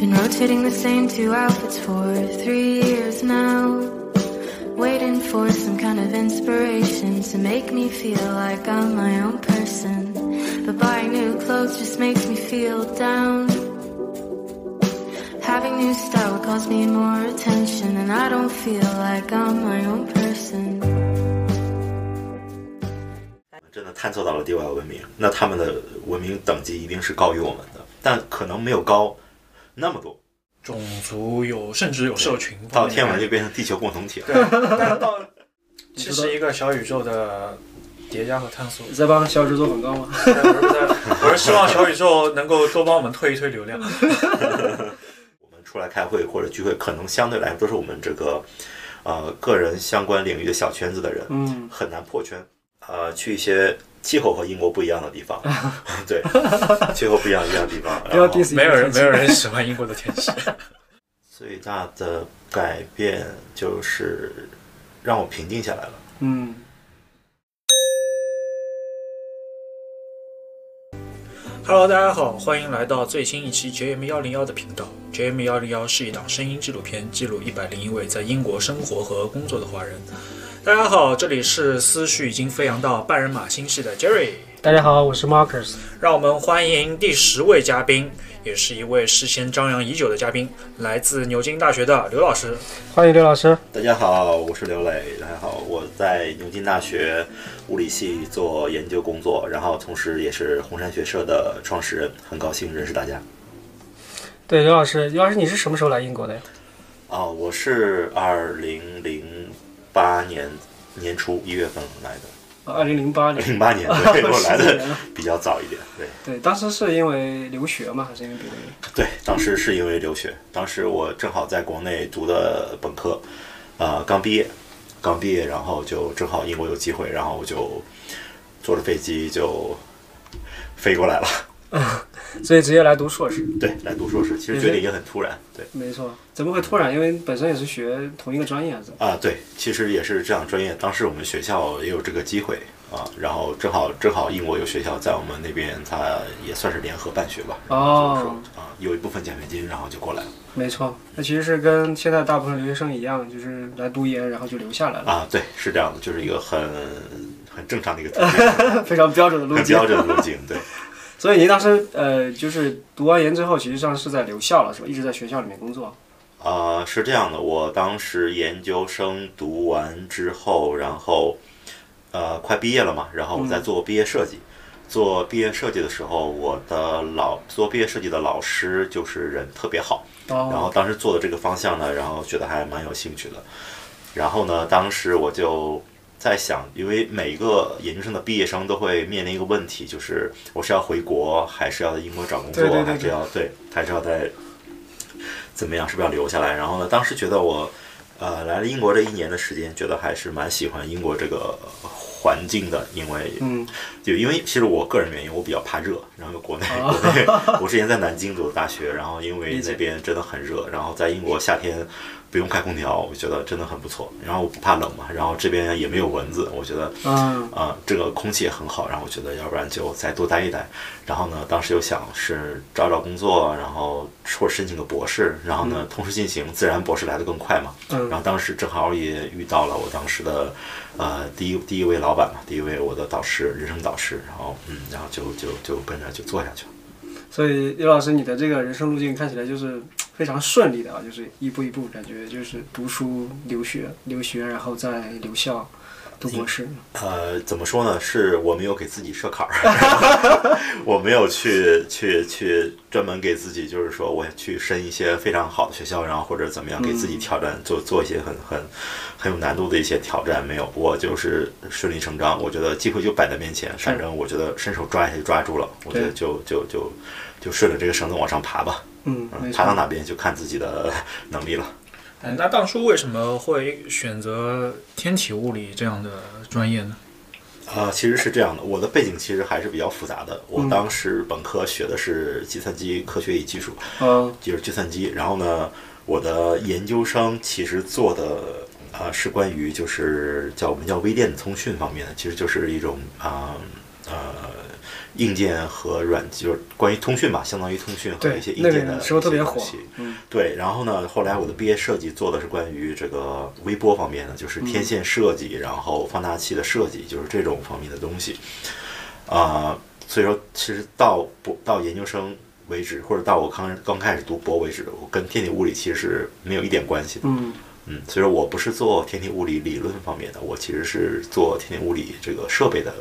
Been rotating the same two outfits for three years now. Waiting for some kind of inspiration to make me feel like I'm my own person. But buying new clothes just makes me feel down. Having new style would cause me more attention, and I don't feel like I'm my own person. 真的探测到了地外文明，那他们的文明等级一定是高于我们的，但可能没有高 那么多。种族有，甚至有社群。到天文就变成地球共同体了。对，但是到其实一个小宇宙的叠加和探索。你在帮小宇宙做广告吗？我是在，我是希望小宇宙能够多帮我们推一推流量。我们出来开会或者聚会，可能相对来说都是我们这个呃个人相关领域的小圈子的人，嗯，很难破圈。呃，去一些气候和英国不一样的地方，对，气候不一样一样的地方，然后没有人，没有人喜欢英国的天气。最大的改变就是让我平静下来了。嗯，Hello，大家好，欢迎来到最新一期 JM 幺零幺的频道。JM 幺零幺是一档声音纪录片，记录一百零一位在英国生活和工作的华人。大家好，这里是思绪已经飞扬到半人马星系的 Jerry。大家好，我是 Marcus。让我们欢迎第十位嘉宾，也是一位事先张扬已久的嘉宾，来自牛津大学的刘老师。欢迎刘老师。大家好，我是刘磊。大家好，我在牛津大学物理系做研究工作，然后同时也是红山学社的创始人，很高兴认识大家。对，刘老师，刘老师，你是什么时候来英国的呀？啊、我是二零零八年年初一月份来的，二零零八年。零八年，对我来的比较早一点。对对，当时是因为留学吗？还是因为别的？对，当时是因为留学，当时我正好在国内读的本科，呃，刚毕业，刚毕业，然后就正好英国有机会，然后我就坐着飞机就飞过来了。所以直接来读硕士。对，来读硕士，其实决定也很突然。对没错，怎么会突然？因为本身也是学同一个专业，还是？啊，对，其实也是这样专业。当时我们学校也有这个机会啊，然后正好正好英国有学校在我们那边，它也算是联合办学吧。然后就是说啊，有一部分奖学金，然后就过来了。没错，那其实是跟现在大部分留学生一样，就是来读研，然后就留下来了，啊，对，是这样的，就是一个很很正常的一个途径，非常标准的路径。很标准的路径。对，所以您当时呃，就是读完研之后，其实上是在留校了，是吧？一直在学校里面工作。呃，是这样的，我当时研究生读完之后，然后呃快毕业了嘛，然后我在做毕业设计。做毕业设计的时候，我的老做毕业设计的老师就是人特别好，然后哦，当时做的这个方向呢，然后觉得还蛮有兴趣的。然后呢，当时我就在想，因为每一个研究生的毕业生都会面临一个问题，就是我是要回国，还是要在英国找工作，对对对还是要对，还是要在怎么样，是不是要留下来？然后呢，当时觉得我呃来了英国这一年的时间，觉得还是蛮喜欢英国这个环境的，因为嗯，就因为其实我个人原因，我比较怕热，然后 国内、哦国内，我之前在南京读的大学，然后因为那边真的很热，然后在英国夏天不用开空调，我觉得真的很不错。然后我不怕冷嘛，然后这边也没有蚊子，我觉得嗯，啊、这个空气也很好，然后我觉得要不然就再多待一待。然后呢，当时又想是找找工作，然后或者申请个博士，然后呢同时进行，自然博士来的更快嘛。嗯然后当时正好也遇到了我当时的呃第一第一位老板嘛，第一位我的导师，人生导师，然后嗯，然后就就就跟着就做下去了。所以刘老师，你的这个人生路径看起来就是非常顺利的啊，就是一步一步，感觉就是读书、留学、留学，然后再留校读博士。呃，怎么说呢？是我没有给自己设坎儿，我没有去去去专门给自己，就是说我去申一些非常好的学校，然后或者怎么样给自己挑战，做做一些很很很有难度的一些挑战。没有，我就是顺理成章。我觉得机会就摆在面前，反正我觉得伸手抓一下就抓住了，我觉得就就就就顺着这个绳子往上爬吧。嗯，嗯，爬到哪边就看自己的 能力了。哎那当初为什么会选择天体物理这样的专业呢？啊、其实是这样的，我的背景其实还是比较复杂的。我嗯当时本科学的是计算机科学与技术，嗯就是计算机。然后呢，我的研究生其实做的啊、是关于就是叫我们叫微电子通讯方面的，其实就是一种啊呃硬件和软，就是关于通讯吧，相当于通讯和一些，硬件的时候特别火一些东西。嗯，对，然后呢，后来我的毕业设计做的是关于这个微波方面的，就是天线设计，然后放大器的设计，就是这种方面的东西。啊、所以说，其实到博到研究生为止，或者到我刚刚开始读博为止，我跟天体物理其实是没有一点关系的。嗯，嗯，所以说我不是做天体物理理论方面的，我其实是做天体物理这个设备的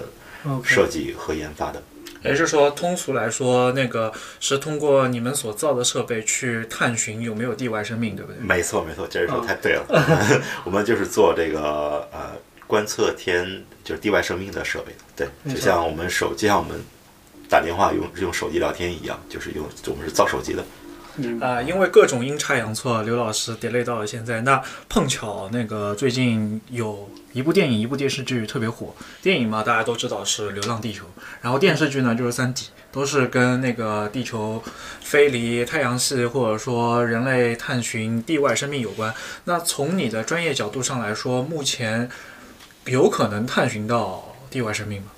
设计和研发的。也就是说，通俗来说，那个是通过你们所造的设备去探寻有没有地外生命，对不对？没错，没错，这说太对了。我们就是做这个呃观测天就是地外生命的设备，对，就像我们手，机像我们打电话用用手机聊天一样，就是用我们是造手机的。啊、因为各种阴差阳错，刘老师 delay 到了现在。那碰巧那个最近有一部电影、一部电视剧特别火。电影嘛，大家都知道是《流浪地球》，然后电视剧呢就是《三体》，都是跟那个地球飞离太阳系，或者说人类探寻地外生命有关。那从你的专业角度上来说，目前有可能探寻到地外生命吗？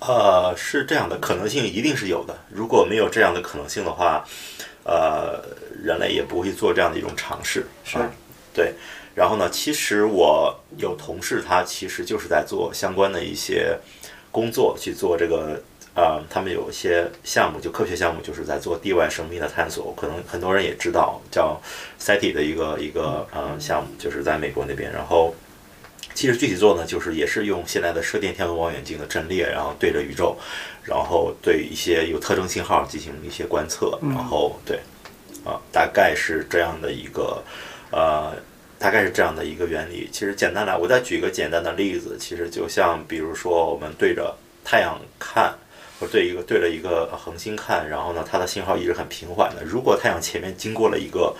呃，是这样的，可能性一定是有的。如果没有这样的可能性的话，呃，人类也不会做这样的一种尝试。是啊对。然后呢，其实我有同事，他其实就是在做相关的一些工作，去做这个。呃，他们有一些项目，就科学项目，就是在做地外生命的探索。可能很多人也知道，叫 SETI 的一个一个呃项目，就是在美国那边。然后其实具体做呢，就是也是用现在的射电天文望远镜的阵列，然后对着宇宙，然后对一些有特征信号进行一些观测，然后对，啊，大概是这样的一个，呃，大概是这样的一个原理。其实简单来，我再举一个简单的例子，其实就像比如说我们对着太阳看。或者对一个对着一个恒星看，然后呢，它的信号一直很平缓的。如果太阳前面经过了一个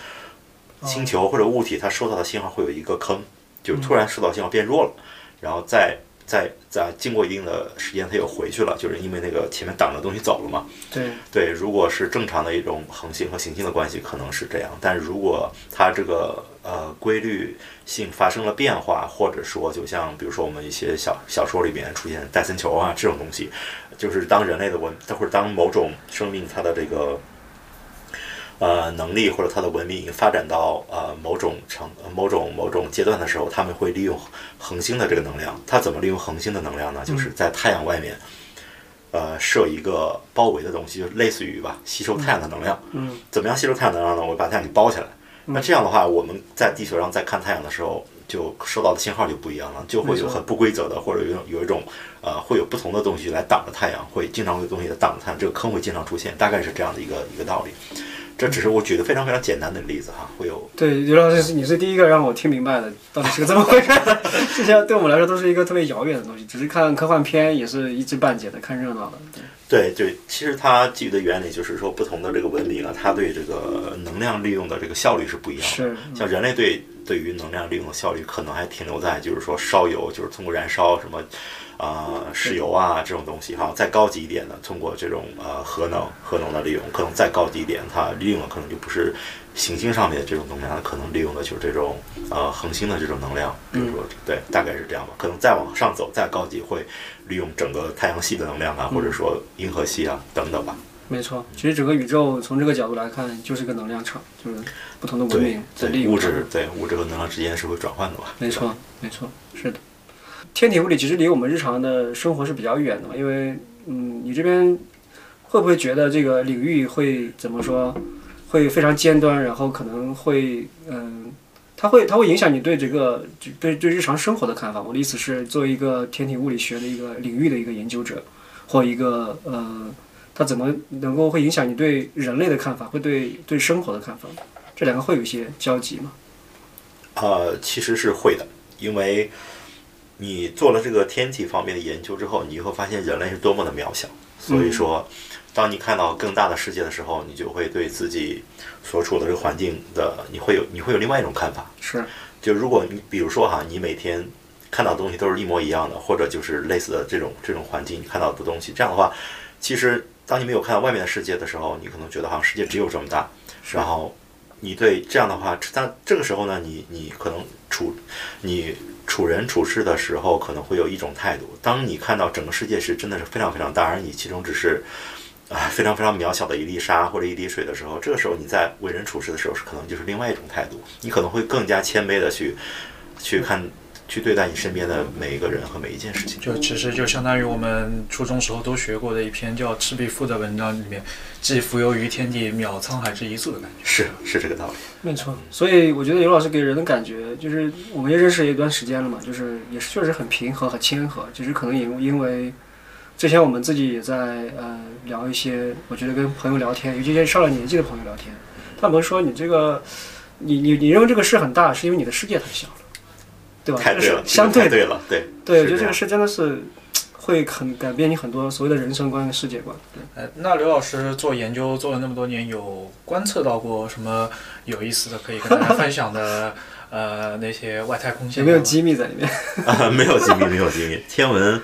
星球或者物体，它收到的信号会有一个坑，就突然收到信号变弱了，然后再再再经过一定的时间，它又回去了，就是因为那个前面挡着东西走了嘛。对，对，如果是正常的一种恒星和行星的关系，可能是这样。但如果它这个呃规律性发生了变化，或者说就像比如说我们一些小小说里边出现戴森球啊这种东西，就是当人类的文或者当某种生命它的这个呃能力或者它的文明已经发展到呃某种程某种某种阶段的时候，他们会利用恒星的这个能量。它怎么利用恒星的能量呢？就是在太阳外面。呃，设一个包围的东西，就类似于吧，吸收太阳的能量。嗯，怎么样吸收太阳能量呢？我把太阳给包起来。那这样的话，我们在地球上在看太阳的时候，就收到的信号就不一样了，就会有很不规则的，或者有有一种呃，会有不同的东西来挡着太阳，会经常会有东西来挡着太阳，这个坑会经常出现，大概是这样的一个一个道理。这只是我举的非常非常简单的例子哈，会有对，刘老师，你是第一个让我听明白的，到底是个怎么回事？这些对我们来说都是一个特别遥远的东西，只是看科幻片也是一知半解的，看热闹的。对对对，其实它基于的原理就是说，不同的这个文明啊，它对这个能量利用的这个效率是不一样的。是像人类对对于能量利用的效率，可能还停留在就是说烧油，就是通过燃烧什么啊、石油啊这种东西哈。再高级一点的，通过这种呃核能核能的利用，可能再高级一点，它利用的可能就不是行星上面的这种能量，可能利用的就是这种呃恒星的这种能量。比如说，对，大概是这样吧。可能再往上走，再高级会利用整个太阳系的能量啊，或者说银河系啊等等吧。没错，其实整个宇宙从这个角度来看，就是个能量场，就是不同的文对明在利对，物质对物质和能量之间是会转换的吧。没错，没错，是的。天体物理其实离我们日常的生活是比较远的嘛，因为嗯，你这边会不会觉得这个领域会怎么说，会非常尖端，然后可能会嗯，它会它会影响你对这个对对日常生活的看法。我的意思是，作为一个天体物理学的一个领域的一个研究者，或一个呃，它怎么能够会影响你对人类的看法，会对对生活的看法？这两个会有一些交集吗？呃，其实是会的，因为你做了这个天体方面的研究之后，你会发现人类是多么的渺小。所以说，当你看到更大的世界的时候，你就会对自己所处的这个环境的，你会有你会有另外一种看法。是，就如果你比如说哈，你每天看到的东西都是一模一样的，或者就是类似的这种这种环境，你看到的东西，这样的话，其实当你没有看到外面的世界的时候，你可能觉得好像世界只有这么大，然后你对这样的话，但这个时候呢，你你可能处你处人处事的时候，可能会有一种态度。当你看到整个世界是真的是非常非常大，而你其中只是啊非常非常渺小的一粒沙或者一滴水的时候，这个时候你在为人处事的时候，是可能就是另外一种态度。你可能会更加谦卑的去去看。去对待你身边的每一个人和每一件事情，就其实就相当于我们初中时候都学过的一篇叫《赤壁赋》的文章里面，既浮游于天地，渺沧海之一粟的感觉。是是这个道理，没错。所以我觉得刘老师给人的感觉，就是我们也认识一段时间了嘛，就是也是确实很平和、很谦和。就是可能也因为之前我们自己也在呃聊一些，我觉得跟朋友聊天，尤其是上了年纪的朋友聊天，他们说你这个，你你你认为这个事很大，是因为你的世界太小了。对吧？对了，相对对了，对对，我觉得这个事真的是会很改变你很多所谓的人生观、世界观。哎，那刘老师做研究做了那么多年，有观测到过什么有意思的可以跟大家分享的？呃，那些外太空有没有机密在里面？啊，没有机密，没有机密。天文，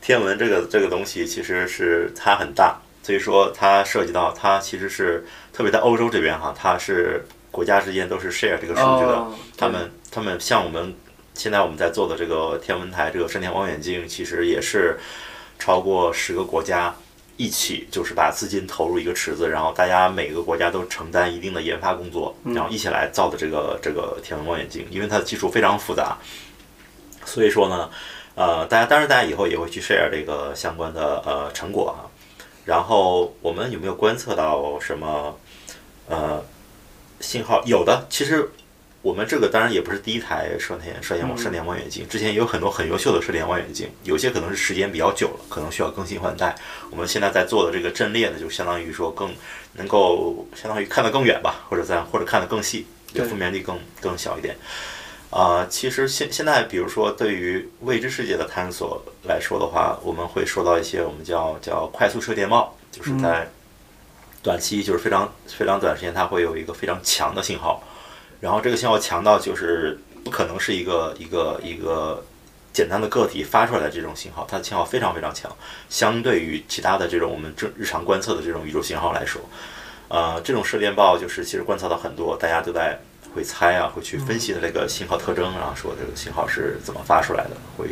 天文这个这个东西其实是它很大，所以说它涉及到它其实是特别在欧洲这边哈，它是国家之间都是 share 这个数据的，他们他们像我们。现在我们在做的这个天文台，这个深天望远镜，其实也是超过十个国家一起，就是把资金投入一个池子，然后大家每个国家都承担一定的研发工作，然后一起来造的这个这个天文望远镜。因为它的技术非常复杂，所以说呢，呃，大家当然大家以后也会去 share 这个相关的呃成果啊。然后我们有没有观测到什么呃信号？有的，其实。我们这个当然也不是第一台射电射电射电望远镜，之前也有很多很优秀的射电望远镜，有些可能是时间比较久了，可能需要更新换代。我们现在在做的这个阵列呢，就相当于说更能够相当于看得更远吧，或者在或者看得更细，就分辨率更更小一点。啊，其实现现在比如说对于未知世界的探索来说的话，我们会说到一些我们叫叫快速射电帽，就是在短期就是非常非常短时间，它会有一个非常强的信号。然后这个信号强到就是不可能是一个一个一个简单的个体发出来的这种信号，它的信号非常非常强，相对于其他的这种我们正日常观测的这种宇宙信号来说，呃，这种射电暴就是其实观测到很多，大家都在会猜啊，会去分析的这个信号特征，然后说这个信号是怎么发出来的，会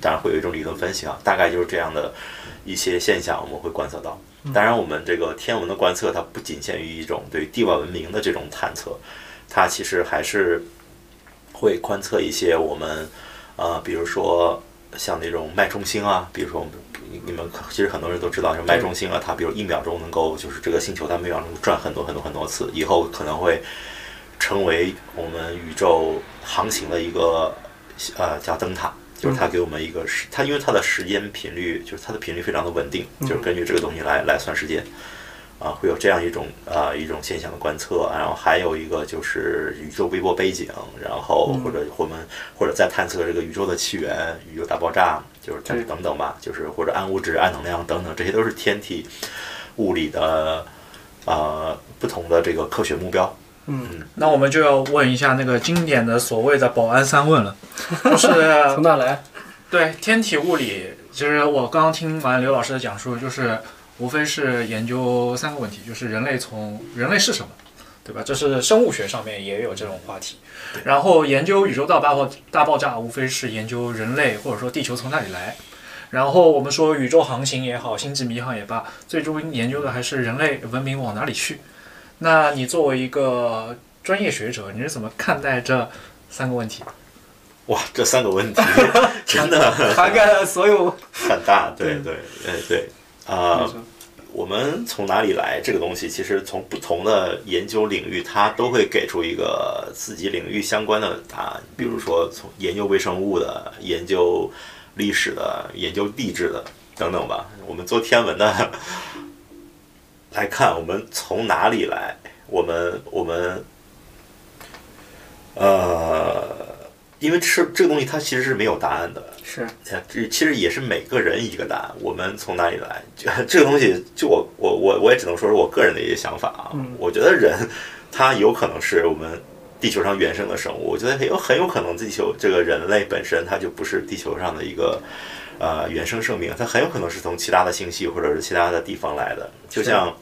当然会有一种理论分析啊，大概就是这样的一些现象我们会观测到。当然，我们这个天文的观测它不仅限于一种对地外文明的这种探测。它其实还是会观测一些我们，呃，比如说像那种脉冲星啊，比如说我们你们其实很多人都知道，就脉冲星啊，它比如一秒钟能够就是这个星球它每秒钟转很多很多很多次，以后可能会成为我们宇宙航行的一个呃叫灯塔，就是它给我们一个时，它因为它的时间频率就是它的频率非常的稳定，就是根据这个东西来来算时间。啊，会有这样一种啊一种现象的观测，然后还有一个就是宇宙微波背景，然后或者我们或者在探测这个宇宙的起源、宇宙大爆炸，就是等等吧，就是或者暗物质、暗能量等等，这些都是天体物理的呃不同的这个科学目标。嗯，那我们就要问一下那个经典的所谓的保安三问了，就是 从哪来？对，天体物理，其实我刚刚听完刘老师的讲述，就是。无非是研究三个问题，就是人类从人类是什么，对吧？这是生物学上面也有这种话题。然后研究宇宙大爆大爆炸，无非是研究人类或者说地球从哪里来。然后我们说宇宙航行也好，星际迷航也罢，最终研究的还是人类文明往哪里去。那你作为一个专业学者，你是怎么看待这三个问题？哇，这三个问题 真的涵盖了所有很大，对对对对。啊，我们从哪里来？这个东西其实从不同的研究领域，它都会给出一个自己领域相关的答案。比如说，从研究微生物的、研究历史的、研究地质的等等吧。我们做天文的来看，我们从哪里来？我们我们呃。因为吃这个东西，它其实是没有答案的。是，这其实也是每个人一个答案。我们从哪里来？这个东西，就我我我我也只能说是我个人的一些想法啊。我觉得人，他有可能是我们地球上原生的生物。我觉得很有很有可能地球这个人类本身，它就不是地球上的一个呃原生生命，它很有可能是从其他的星系或者是其他的地方来的。就像。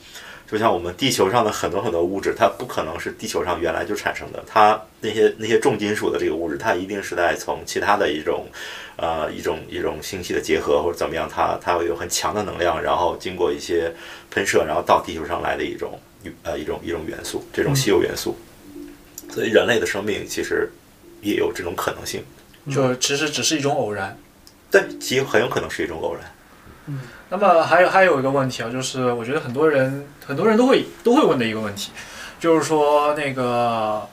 就像我们地球上的很多很多物质，它不可能是地球上原来就产生的，它那些那些重金属的这个物质，它一定是在从其他的一种，呃，一种一种星系的结合或者怎么样，它它会有很强的能量，然后经过一些喷射，然后到地球上来的一种呃一种一种元素，这种稀有元素。所以人类的生命其实也有这种可能性，就其实只是一种偶然。对，极很有可能是一种偶然。嗯那么还有还有一个问题啊，就是我觉得很多人很多人都会都会问的一个问题，就是说那个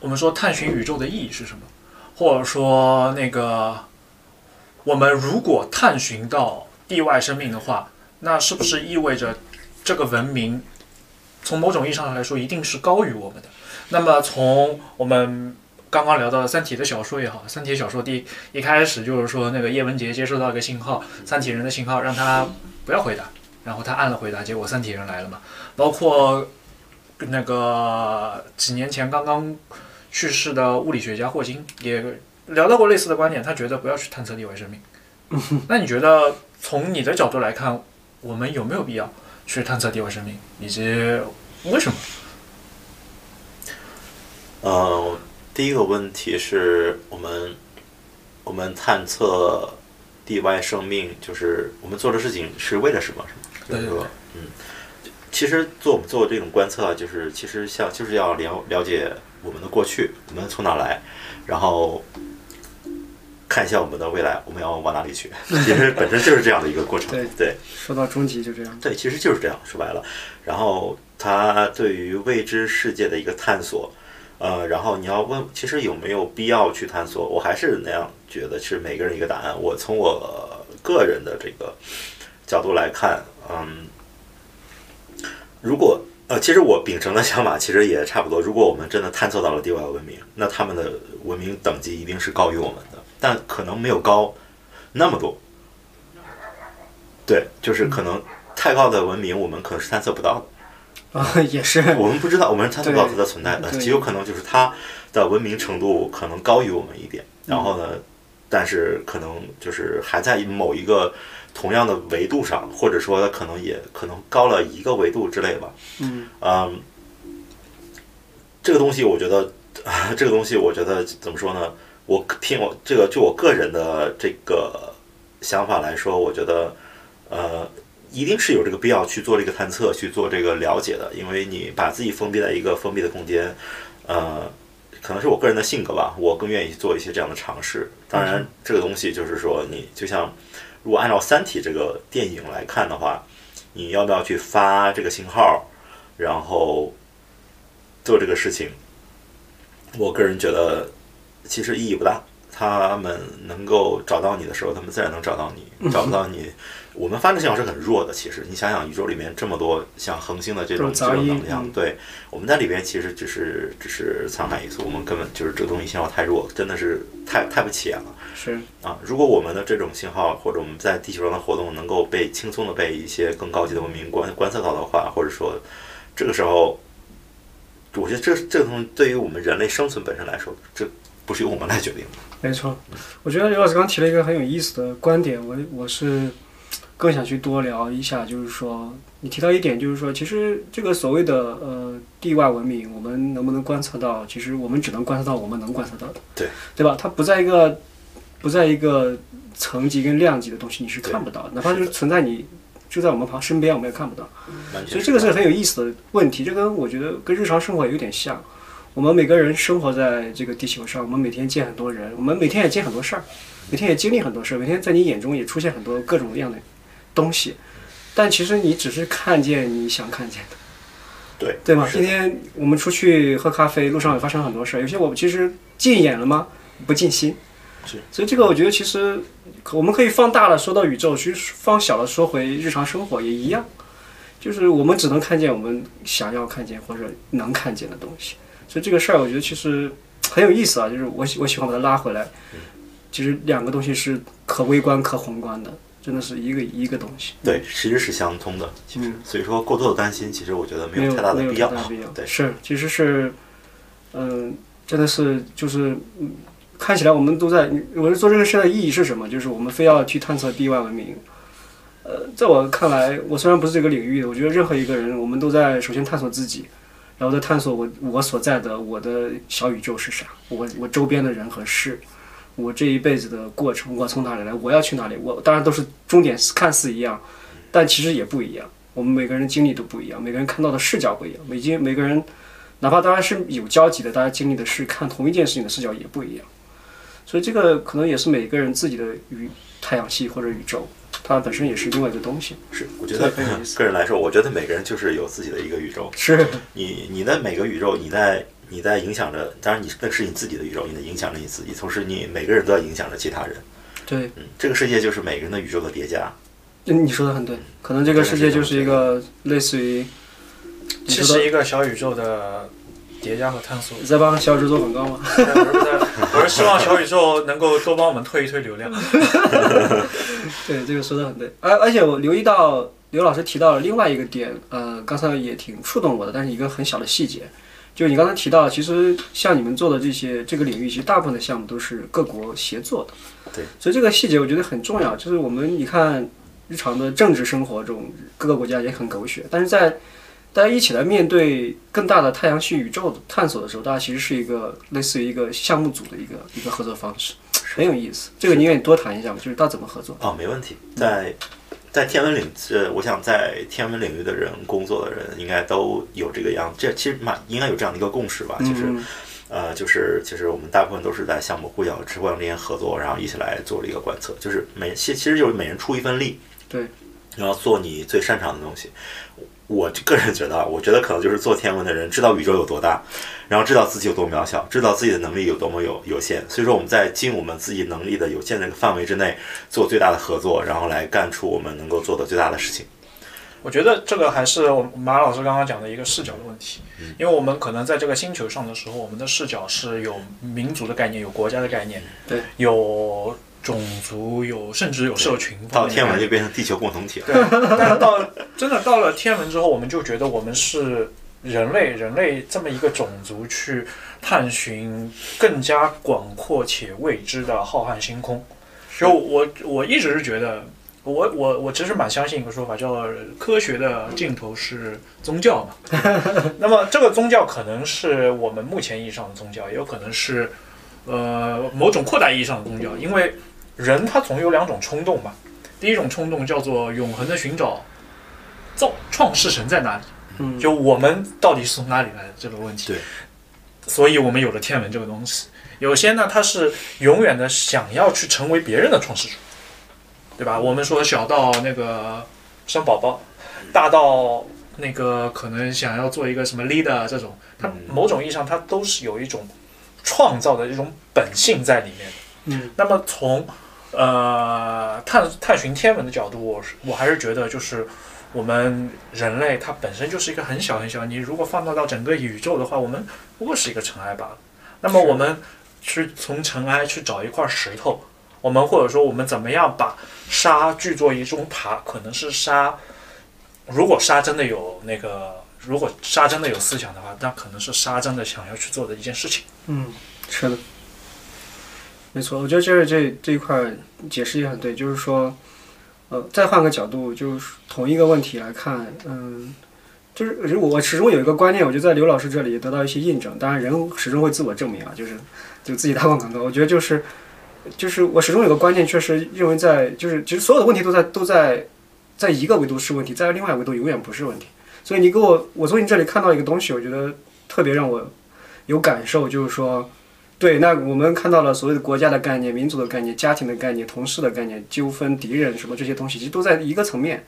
我们说探寻宇宙的意义是什么，或者说那个我们如果探寻到地外生命的话，那是不是意味着这个文明从某种意义上来说一定是高于我们的？那么从我们刚刚聊到的《三体》的小说也好，《三体》小说第一开始就是说那个叶文洁接收到一个信号，三体人的信号，让他不要回答，然后他按了回答，结果三体人来了嘛。包括那个几年前刚刚去世的物理学家霍金也聊到过类似的观点，他觉得不要去探测地外生命。那你觉得从你的角度来看，我们有没有必要去探测地外生命，以及为什么？呃，第一个问题是我们我们探测地外生命，就是我们做的事情是为了什么？是吗？对对对嗯，其实做我们做这种观测啊，就是其实像就是要了了解我们的过去，我们从哪来，然后看一下我们的未来，我们要往哪里去。其实本身就是这样的一个过程。对对说到终极就这样。对，其实就是这样，说白了。然后它对于未知世界的一个探索，呃，然后你要问，其实有没有必要去探索？我还是那样觉得，是每个人一个答案。我从我个人的这个角度来看，嗯，如果呃，其实我秉承的想法其实也差不多。如果我们真的探测到了地外文明，那他们的文明等级一定是高于我们的，但可能没有高那么多。对，就是可能太高的文明，我们可能是探测不到的。啊，也是，我们不知道，我们探测不到它的存在的，极有可能就是它的文明程度可能高于我们一点，然后呢，但是可能就是还在某一个同样的维度上，或者说它可能也可能高了一个维度之类吧。嗯嗯，这个东西我觉得，这个东西我觉得怎么说呢？我听我这个就我个人的这个想法来说，我觉得呃，一定是有这个必要去做这个探测，去做这个了解的，因为你把自己封闭在一个封闭的空间，呃，可能是我个人的性格吧，我更愿意做一些这样的尝试。当然，这个东西就是说，你就像如果按照《三体》这个电影来看的话，你要不要去发这个信号，然后做这个事情？我个人觉得其实意义不大。他们能够找到你的时候，他们自然能找到你。找不到你，我们发的信号是很弱的。其实你想想，宇宙里面这么多像恒星的这种这这种能量，嗯对我们在里边其实只是只是沧海一粟，我们根本就是这个东西信号太弱，真的是太太不起眼了。是，啊，如果我们的这种信号或者我们在地球上的活动能够被轻松的被一些更高级的文明观观测到的话，或者说这个时候，我觉得这这个东西对于我们人类生存本身来说，这不是由我们来决定的。没错。我觉得刘老师刚提了一个很有意思的观点，我我是更想去多聊一下，就是说你提到一点，就是说其实这个所谓的呃地外文明，我们能不能观测到？其实我们只能观测到我们能观测到的，对对吧？它不在一个不在一个层级跟量级的东西，你是看不到的，哪怕就是存在你就在我们旁身边，我们也看不到。所以这个是很有意思的问题，这跟我觉得跟日常生活有点像。我们每个人生活在这个地球上，我们每天见很多人，我们每天也见很多事儿，每天也经历很多事儿，每天在你眼中也出现很多各种各样的东西，但其实你只是看见你想看见的，对对吗？今天我们出去喝咖啡，路上也发生很多事儿，有些我们其实进眼了吗？不尽心。是，所以这个我觉得其实可我们可以放大了说到宇宙，其实放小了说回日常生活也一样，就是我们只能看见我们想要看见或者能看见的东西。所以这个事儿我觉得其实很有意思啊，就是我喜我喜欢把它拉回来，其实两个东西是可微观可宏观的，真的是一个一个东西。对，其实是相通的。其实，嗯所以说过多的担心，其实我觉得没没有太大的必要。对是，其实是，嗯、真的是就是，嗯看起来我们都在，我是做这个事的意义是什么？就是我们非要去探测地外文明，呃，在我看来，我虽然不是这个领域的，我觉得任何一个人，我们都在首先探索自己，然后再探索我我所在的我的小宇宙是啥，我我周边的人和事，我这一辈子的过程，我从哪里来，我要去哪里，我当然都是终点看似一样，但其实也不一样。我们每个人经历都不一样，每个人看到的视角不一样，每经每个人，哪怕当然是有交集的，大家经历的是看同一件事情的视角也不一样。所以这个可能也是每个人自己的宇太阳系或者宇宙，它本身也是另外一个东西。是，我觉得个人来说，我觉得每个人就是有自己的一个宇宙。是，你你的每个宇宙，你在你在影响着，当然你那是你自己的宇宙，你在影响着你自己，同时你每个人都在影响着其他人。对，嗯，这个世界就是每个人的宇宙的叠加。嗯你说的很对，可能这个世界就是一个类似于，你其实一个小宇宙的叠加和探索。你在帮小宇宙做广告吗？我是在，我是希望小宇宙能够多帮我们推一推流量。对，这个说的很对。而而且我留意到刘老师提到了另外一个点，呃，刚才也挺触动我的，但是一个很小的细节，就你刚才提到，其实像你们做的这些这个领域，其实大部分的项目都是各国协作的。对，所以这个细节我觉得很重要。就是我们你看日常的政治生活中，各个国家也很狗血，但是在大家一起来面对更大的太阳系宇宙的探索的时候，大家其实是一个类似于一个项目组的一个一个合作方式，很有意思。这个你愿意多谈一下吗？就是到怎么合作？哦，没问题。在在天文领，呃，我想在天文领域的人工作的人应该都有这个样，这其实蛮应该有这样的一个共识吧，就是。嗯呃，就是其实我们大部分都是在项目互相互相之间合作，然后一起来做了一个观测，就是每其其实就是每人出一份力，对，然后做你最擅长的东西。我个人觉得啊，我觉得可能就是做天文的人知道宇宙有多大，然后知道自己有多渺小，知道自己的能力有多么有有限。所以说我们在尽我们自己能力的有限的范围之内做最大的合作，然后来干出我们能够做的最大的事情。我觉得这个还是我们马老师刚刚讲的一个视角的问题，因为我们可能在这个星球上的时候，我们的视角是有民族的概念，有国家的概念，对，有种族，有甚至有社群到。天文就变成地球共同体了。对，但是到 真的到了天文之后，我们就觉得我们是人类，人类这么一个种族去探寻更加广阔且未知的浩瀚星空。就我我一直是觉得，我我我其实蛮相信一个说法，叫科学的尽头是宗教嘛。那么这个宗教可能是我们目前意义上的宗教，也有可能是呃某种扩大意义上的宗教，因为人他总有两种冲动吧。第一种冲动叫做永恒的寻找造创世神在哪里，嗯，就我们到底是从哪里来的这个问题。对，所以我们有了天文这个东西。有些呢，他是永远的想要去成为别人的创世主，对吧？我们说小到那个生宝宝，大到那个可能想要做一个什么 leader 这种，他某种意义上他都是有一种创造的一种本性在里面的。嗯，那么从呃探探寻天文的角度，我是我还是觉得就是我们人类它本身就是一个很小很小，你如果放大到整个宇宙的话，我们不过是一个尘埃罢了。那么我们去从尘埃去找一块石头，我们或者说我们怎么样把沙聚作一种塔，可能是沙。如果沙真的有那个，如果沙真的有思想的话，那可能是沙真的想要去做的一件事情。嗯，是的，没错，我觉得这这这一块解释也很对，就是说，呃，再换个角度，就是同一个问题来看，嗯，就是我我始终有一个观念，我就在刘老师这里得到一些印证。当然，人始终会自我证明啊，就是就自己打广告。我觉得就是就是我始终有个观念，确实认为在就是其实所有的问题都在都在在一个维度是问题，在另外维度永远不是问题。所以你给我我从你这里看到一个东西，我觉得特别让我有感受，就是说。对，那我们看到了所谓的国家的概念、民族的概念、家庭的概念、同事的概念、纠纷、敌人什么这些东西，其实都在一个层面。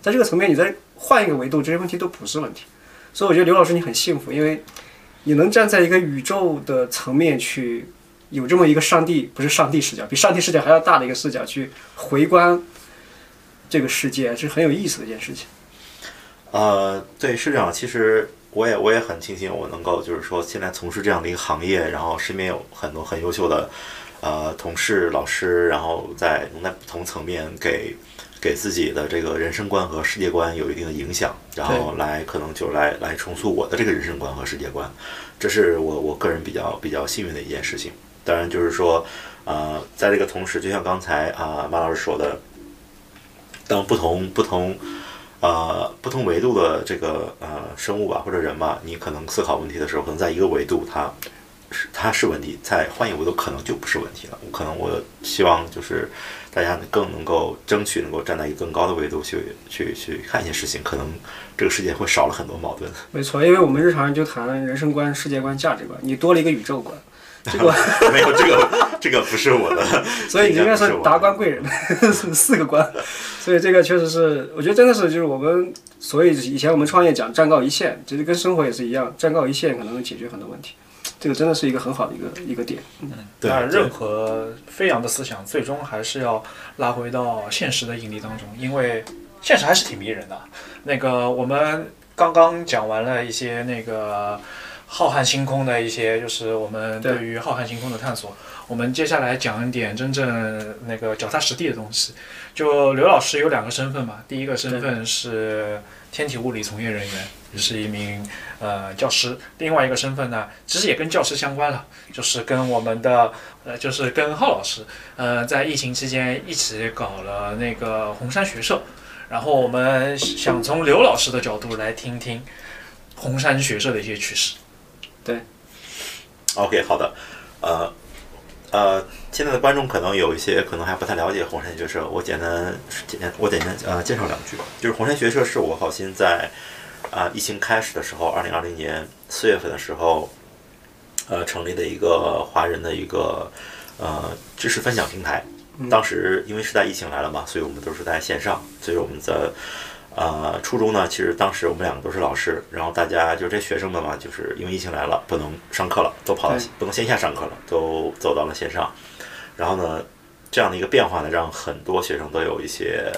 在这个层面，你再换一个维度，这些问题都不是问题。所以我觉得刘老师你很幸福，因为你能站在一个宇宙的层面去有这么一个上帝，不是上帝视角，比上帝视角还要大的一个视角去回观这个世界，是很有意思的一件事情。呃，对，是这样。其实我也我也很庆幸，我能够就是说现在从事这样的一个行业，然后身边有很多很优秀的呃同事、老师，然后在能在不同层面给给自己的这个人生观和世界观有一定的影响，然后来可能就来来重塑我的这个人生观和世界观，这是我我个人比较比较幸运的一件事情。当然，就是说，呃，在这个同时，就像刚才啊、马老师说的。当不同不同呃不同维度的这个呃生物吧或者人吧，你可能思考问题的时候，可能在一个维度它是它是问题，在换一个维度可能就不是问题了。可能我希望就是大家更能够争取能够站在一个更高的维度去去去看一些事情，可能这个世界会少了很多矛盾。没错，因为我们日常就谈人生观、世界观、价值观，你多了一个宇宙观，这个 没有这个这个不是我的，所以你应该是这个不是我的达官贵人，四个官，所以这个确实是，我觉得真的是就是我们，所以以前我们创业讲站高一线，其实跟生活也是一样，站高一线可能能解决很多问题，这个真的是一个很好的一个一个点。嗯对那任何飞扬的思想，最终还是要拉回到现实的引力当中，因为现实还是挺迷人的。那个我们刚刚讲完了一些那个浩瀚星空的一些，就是我们对对于浩瀚星空的探索。我们接下来讲一点真正那个脚踏实地的东西。就刘老师有两个身份嘛，第一个身份是天体物理从业人员，是一名呃教师；另外一个身份呢，其实也跟教师相关了，就是跟我们的呃，就是跟浩老师，呃，在疫情期间一起搞了那个红山学社。然后我们想从刘老师的角度来听听红山学社的一些趋势。OK，好的，呃呃，现在的观众可能有一些可能还不太了解红山学社，我简单简单我简单呃介绍两句，就是红山学社是我好心在啊、疫情开始的时候，二零二零年四月份的时候，呃成立的一个华人的一个呃知识分享平台。当时因为是在疫情来了嘛，所以我们都是在线上，所以我们的呃初中呢，其实当时我们两个都是老师，然后大家就这学生们嘛，就是因为疫情来了，不能上课了，都跑到对不能线下上课了，都走到了线上。然后呢，这样的一个变化呢，让很多学生都有一些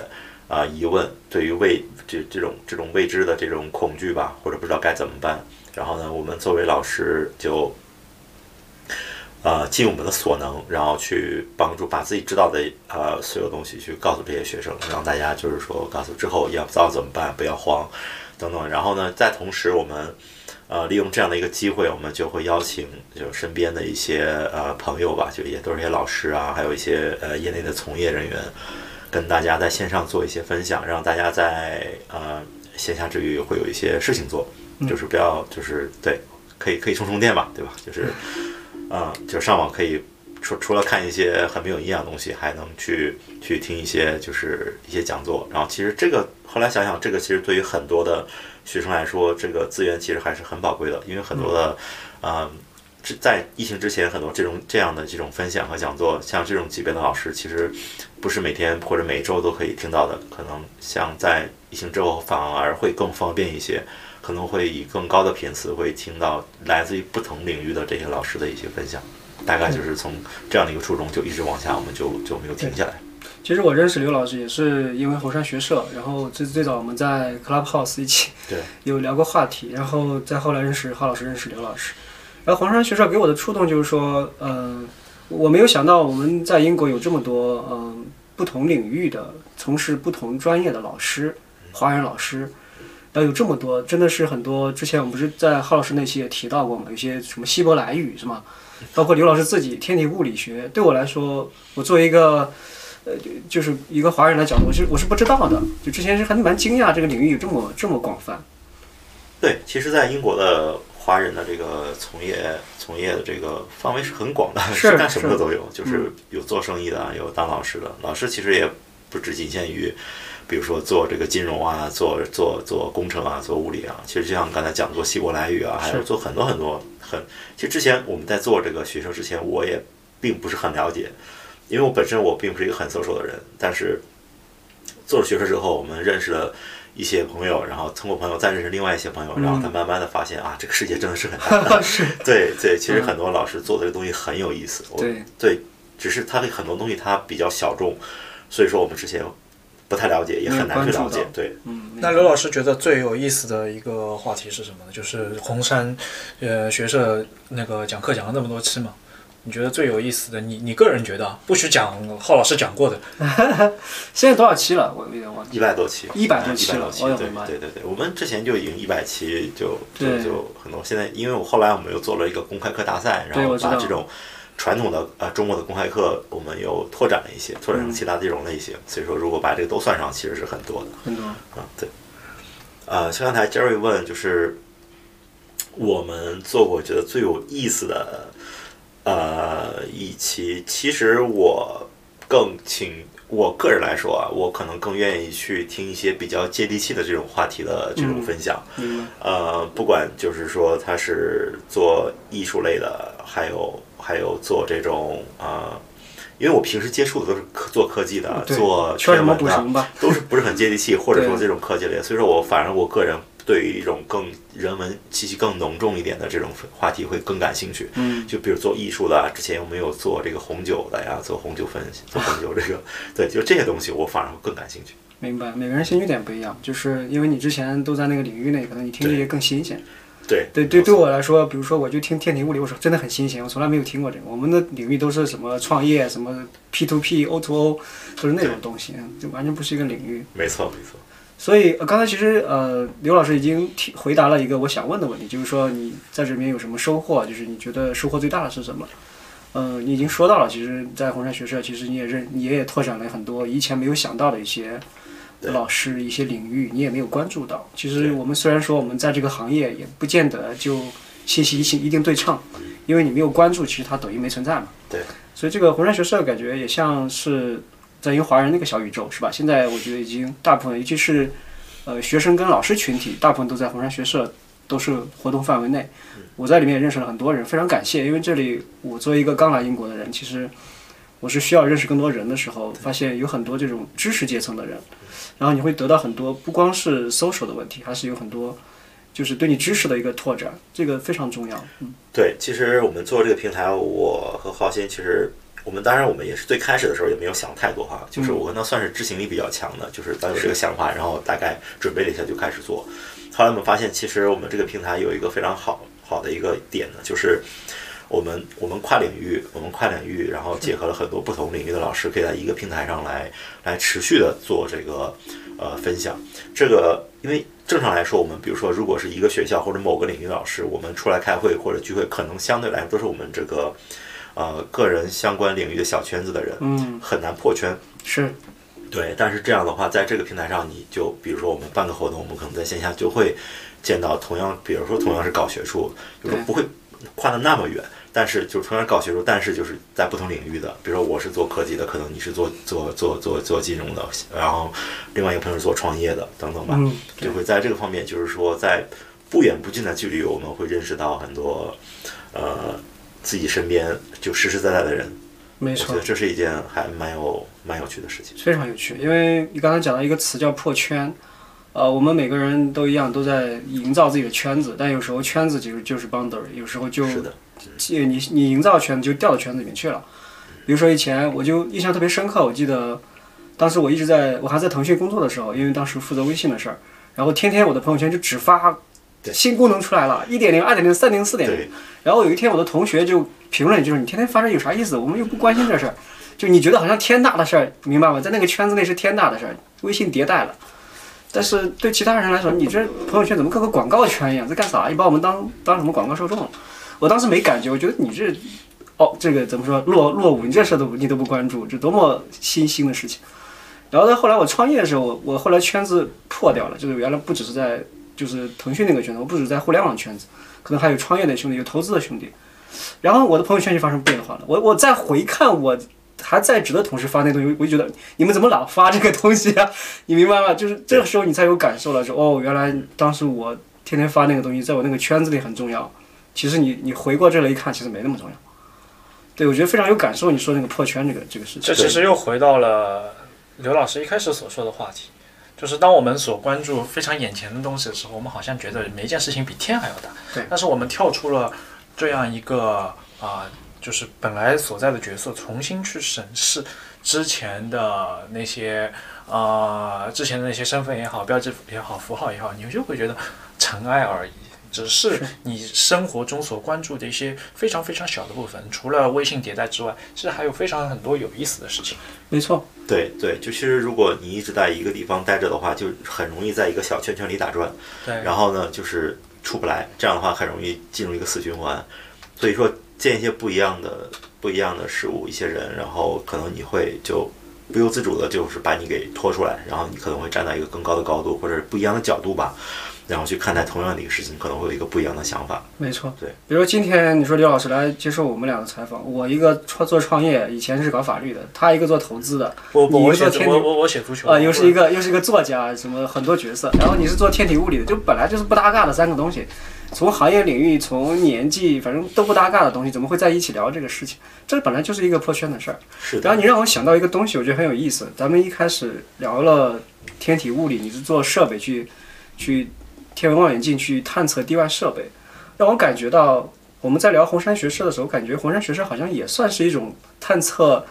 啊、疑问，对于未这这种这种未知的这种恐惧吧，或者不知道该怎么办。然后呢，我们作为老师就呃尽我们的所能，然后去帮助把自己知道的呃所有东西去告诉这些学生，让大家就是说告诉之后要知道怎么办，不要慌等等。然后呢，在同时我们呃利用这样的一个机会，我们就会邀请就身边的一些呃朋友吧，就也都是一些老师啊，还有一些呃业内的从业人员，跟大家在线上做一些分享，让大家在呃线下之余会有一些事情做，就是不要就是对，可以可以充充电吧，对吧？就是啊、就上网可以除除了看一些很没有营养的东西，还能去去听一些就是一些讲座。然后其实这个后来想想，这个其实对于很多的学生来说，这个资源其实还是很宝贵的，因为很多的啊。之在疫情之前，很多这种这样的这种分享和讲座，像这种级别的老师，其实不是每天或者每周都可以听到的。可能像在疫情之后，反而会更方便一些，可能会以更高的频次会听到来自于不同领域的这些老师的一些分享。大概就是从这样的一个初衷，就一直往下，我们就就没有停下来。其实我认识刘老师也是因为红山学社，然后最最早我们在 Clubhouse 一起对 有聊过话题，然后再后来认识郝老师，认识刘老师。然后黄山学社给我的触动就是说，嗯、我没有想到我们在英国有这么多嗯、不同领域的从事不同专业的老师，华人老师。然后有这么多，真的是很多。之前我们不是在郝老师那期也提到过嘛，有些什么希伯来语是吗？包括刘老师自己天体物理学，对我来说，我作为一个呃，就就是一个华人的角度，我是我是不知道的，就之前是还蛮惊讶这个领域有这么这么广泛。对，其实，在英国的华人的这个从业从业的这个范围是很广的，是干什么的都有，就是有做生意的啊，有当老师的。老师其实也不只仅限于，比如说做这个金融啊，做做做工程啊，做物理啊。其实就像刚才讲做希伯来语啊，还有是做很多很多很。其实之前我们在做这个学生之前，我也并不是很了解，因为我本身我并不是一个很 social 的人，但是做了学生之后，我们认识了。一些朋友，然后通过朋友再认识另外一些朋友，然后他慢慢的发现啊，这个世界真的是很大。是，对对，其实很多老师做的这个东西很有意思。我对对，只是他的很多东西他比较小众，所以说我们之前不太了解，也很难去了。解对，嗯，那刘老师觉得最有意思的一个话题是什么呢？就是红山，呃，学社那个讲课讲了那么多期嘛，你觉得最有意思的，你你个人觉得啊，不许讲浩老师讲过的，现在多少期了？我有点忘记。一百多期，100多期了一百多期，对我的妈对对对，我们之前就已经一百期就就就很多。现在因为我后来我们又做了一个公开课大赛，然后把这种传统的呃中国的公开课，我们又拓展了一些，拓展成其他这种类型。所以说，如果把这个都算上，其实是很多的。很多。啊，对。呃，像刚才 Jerry 问，就是我们做过觉得最有意思的呃一期，其实我更倾我个人来说啊，我可能更愿意去听一些比较接地气的这种话题的这种分享。明白。呃，不管就是说他是做艺术类的，还有还有做这种呃，因为我平时接触的都是科做科技的，做缺什么天文的。都是不是很接地气，或者说这种科技类，所以说我反而我个人对于一种更人文气息更浓重一点的这种话题会更感兴趣。嗯，就比如做艺术的啊，之前有没有做这个红酒的呀？做红酒分析，做红酒这个，对，就这些东西我反而会更感兴趣。明白。每个人兴趣点不一样，就是因为你之前都在那个领域内，可能你听这些更新鲜。对对对，对我来说，比如说我就听天体物理，我说真的很新鲜，我从来没有听过这个。我们的领域都是什么创业、什么 P to P、O to O，都是那种东西，就完全不是一个领域。没错没错，所以、呃刚才其实呃，刘老师已经提回答了一个我想问的问题，就是说你在这边有什么收获？就是你觉得收获最大的是什么？呃，你已经说到了，其实，在红山学社，其实你也认，你也拓展了很多以前没有想到的一些对老师、一些领域，你也没有关注到。其实我们虽然说我们在这个行业，也不见得就信息一定一定对称，因为你没有关注，其实它抖音没存在嘛。对。所以这个红山学社感觉也像是在一个华人那个小宇宙，是吧？现在我觉得已经大部分，尤其是呃学生跟老师群体，大部分都在红山学社，都是活动范围内。我在里面也认识了很多人，非常感谢，因为这里我作为一个刚来英国的人，其实我是需要认识更多人的时候，发现有很多这种知识阶层的人，然后你会得到很多不光是 social 的问题，还是有很多就是对你知识的一个拓展，这个非常重要。嗯，对，其实我们做这个平台，我和浩鑫其实。我们当然，我们也是最开始的时候也没有想太多哈，就是我跟他算是执行力比较强的，就是当有这个想法，然后大概准备了一下就开始做。后来我们发现，其实我们这个平台有一个非常好好的一个点呢，就是我们我们跨领域，我们跨领域，然后结合了很多不同领域的老师，可以在一个平台上来来持续的做这个呃分享。这个因为正常来说，我们比如说如果是一个学校或者某个领域的老师，我们出来开会或者聚会，可能相对来说都是我们这个呃个人相关领域的小圈子的人，嗯，很难破圈。是对，但是这样的话，在这个平台上，你就比如说我们办个活动，我们可能在线下就会见到同样，比如说同样是搞学术，就是不会跨的那么远，但是就同样搞学术，但是就是在不同领域的，比如说我是做科技的，可能你是做做做做做金融的，然后另外一个朋友是做创业的，等等吧，嗯，就会在这个方面，就是说在不远不近的距离，我们会认识到很多呃自己身边就实实在在的人，没错我觉得。这是一件还蛮有蛮有趣的事情。非常有趣，因为你刚才讲到一个词叫破圈，呃，我们每个人都一样，都在营造自己的圈子，但有时候圈子其实就是 boundary，有时候就是的，你你营造圈子就掉到圈子里面去了。比如说以前我就印象特别深刻，我记得当时我一直在我还在腾讯工作的时候，因为当时负责微信的事儿，然后天天我的朋友圈就只发新功能出来了，一点零、二点零、三点零、四点零。然后有一天我的同学就评论，就是你天天发这有啥意思？我们又不关心这事儿，就你觉得好像天大的事儿，明白吗？在那个圈子内是天大的事儿，微信迭代了。但是对其他人来说，你这朋友圈怎么跟个广告圈一样？在干啥？你把我们当当什么广告受众了？我当时没感觉，我觉得你这，哦，这个怎么说落落伍？你这事都你都不关注，这多么新兴的事情。然后到后来我创业的时候，我我后来圈子破掉了，就是原来不只是在就是腾讯那个圈子，我不止在互联网圈子，可能还有创业的兄弟，有投资的兄弟。然后我的朋友圈就发生变化了。我我再回看我还在职的同事发那东西，我就觉得你们怎么老发这个东西啊？你明白吗？就是这个时候你才有感受了，说哦，原来当时我天天发那个东西，在我那个圈子里很重要。其实你你回过这来一看，其实没那么重要。对，我觉得非常有感受。你说那个破圈这个这个事情，这其实又回到了刘老师一开始所说的话题，就是当我们所关注非常眼前的东西的时候，我们好像觉得每一件事情比天还要大。对但是我们跳出了这样一个啊、就是本来所在的角色，重新去审视之前的那些啊、之前的那些身份也好、标志也好、符号也好，你就会觉得尘埃而已。只是你生活中所关注的一些非常非常小的部分，除了微信迭代之外，其实还有非常很多有意思的事情。没错，对对，就其实如果你一直在一个地方待着的话，就很容易在一个小圈圈里打转，对，然后呢，就是出不来，这样的话很容易进入一个死循环。所以说，见一些不一样的不一样的事物，一些人，然后可能你会就不由自主的，就是把你给拖出来，然后你可能会站在一个更高的高度，或者是不一样的角度吧，然后去看待同样的一个事情，可能会有一个不一样的想法。没错，对。比如今天你说刘老师来接受我们俩的采访，我一个创做创业，以前是搞法律的，他一个做投资的，我我我我我写足球啊、又是一个又是一个作家，什么很多角色，然后你是做天体物理的，就本来就是不搭嘎的三个东西，从行业领域，从年纪，反正都不搭嘎的东西，怎么会在一起聊这个事情？这本来就是一个破圈的事儿。是的，然后你让我想到一个东西，我觉得很有意思。咱们一开始聊了天体物理，你是做设备去去天文望远镜去探测地外设备，让我感觉到我们在聊红山学社的时候，感觉红山学社好像也算是一种探测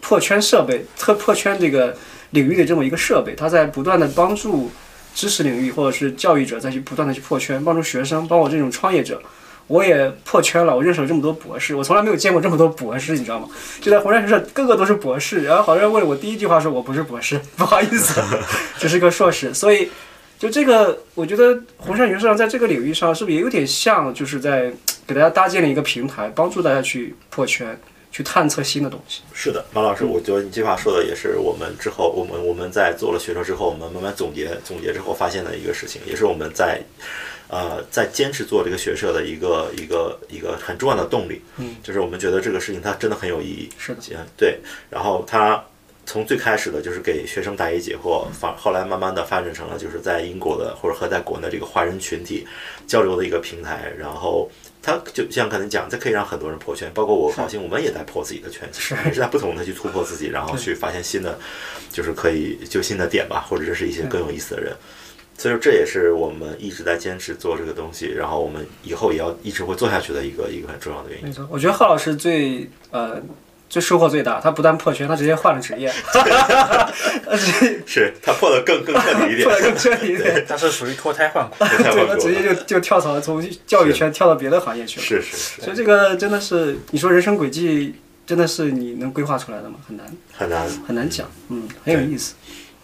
破圈设备、测破圈这个领域的这么一个设备，它在不断的帮助知识领域或者是教育者再去不断的去破圈，帮助学生，帮我这种创业者。我也破圈了，我认识了这么多博士，我从来没有见过这么多博士，你知道吗？就在红山学社，个个都是博士。然后好像问我第一句话说：“我不是博士，不好意思，只是个硕士。”所以，就这个，我觉得红山学社在这个领域上是不是也有点像，就是在给大家搭建了一个平台，帮助大家去破圈，去探测新的东西。是的，马老师，我觉得你这话说的也是我们之后，我们我们在做了学社之后，我们慢慢总结总结之后发现的一个事情，也是我们在呃在坚持做这个学社的一个一个一个很重要的动力。嗯，就是我们觉得这个事情它真的很有意义。是的，嗯，对。然后它从最开始的就是给学生答疑解惑，反后来慢慢的发展成了就是在英国的或者和在国内这个华人群体交流的一个平台。然后它就像刚才讲，这可以让很多人破圈，包括我高兴，我们也在破自己的圈子，是也是在不同的去突破自己，然后去发现新的，就是可以就新的点吧，或者是一些更有意思的人。所以说，这也是我们一直在坚持做这个东西，然后我们以后也要一直会做下去的一个一个很重要的原因。没错。我觉得贺老师最呃最收获最大，他不但破圈，他直接换了职业，他直接是他破的更更彻底一点 破，的更彻底一点。他是属于脱胎换骨。对，换过了。他直接就就跳槽，从教育圈跳到别的行业去了。是是是，所以这个真的是，你说人生轨迹真的是你能规划出来的吗？很难很难。很难讲，嗯，很有意思。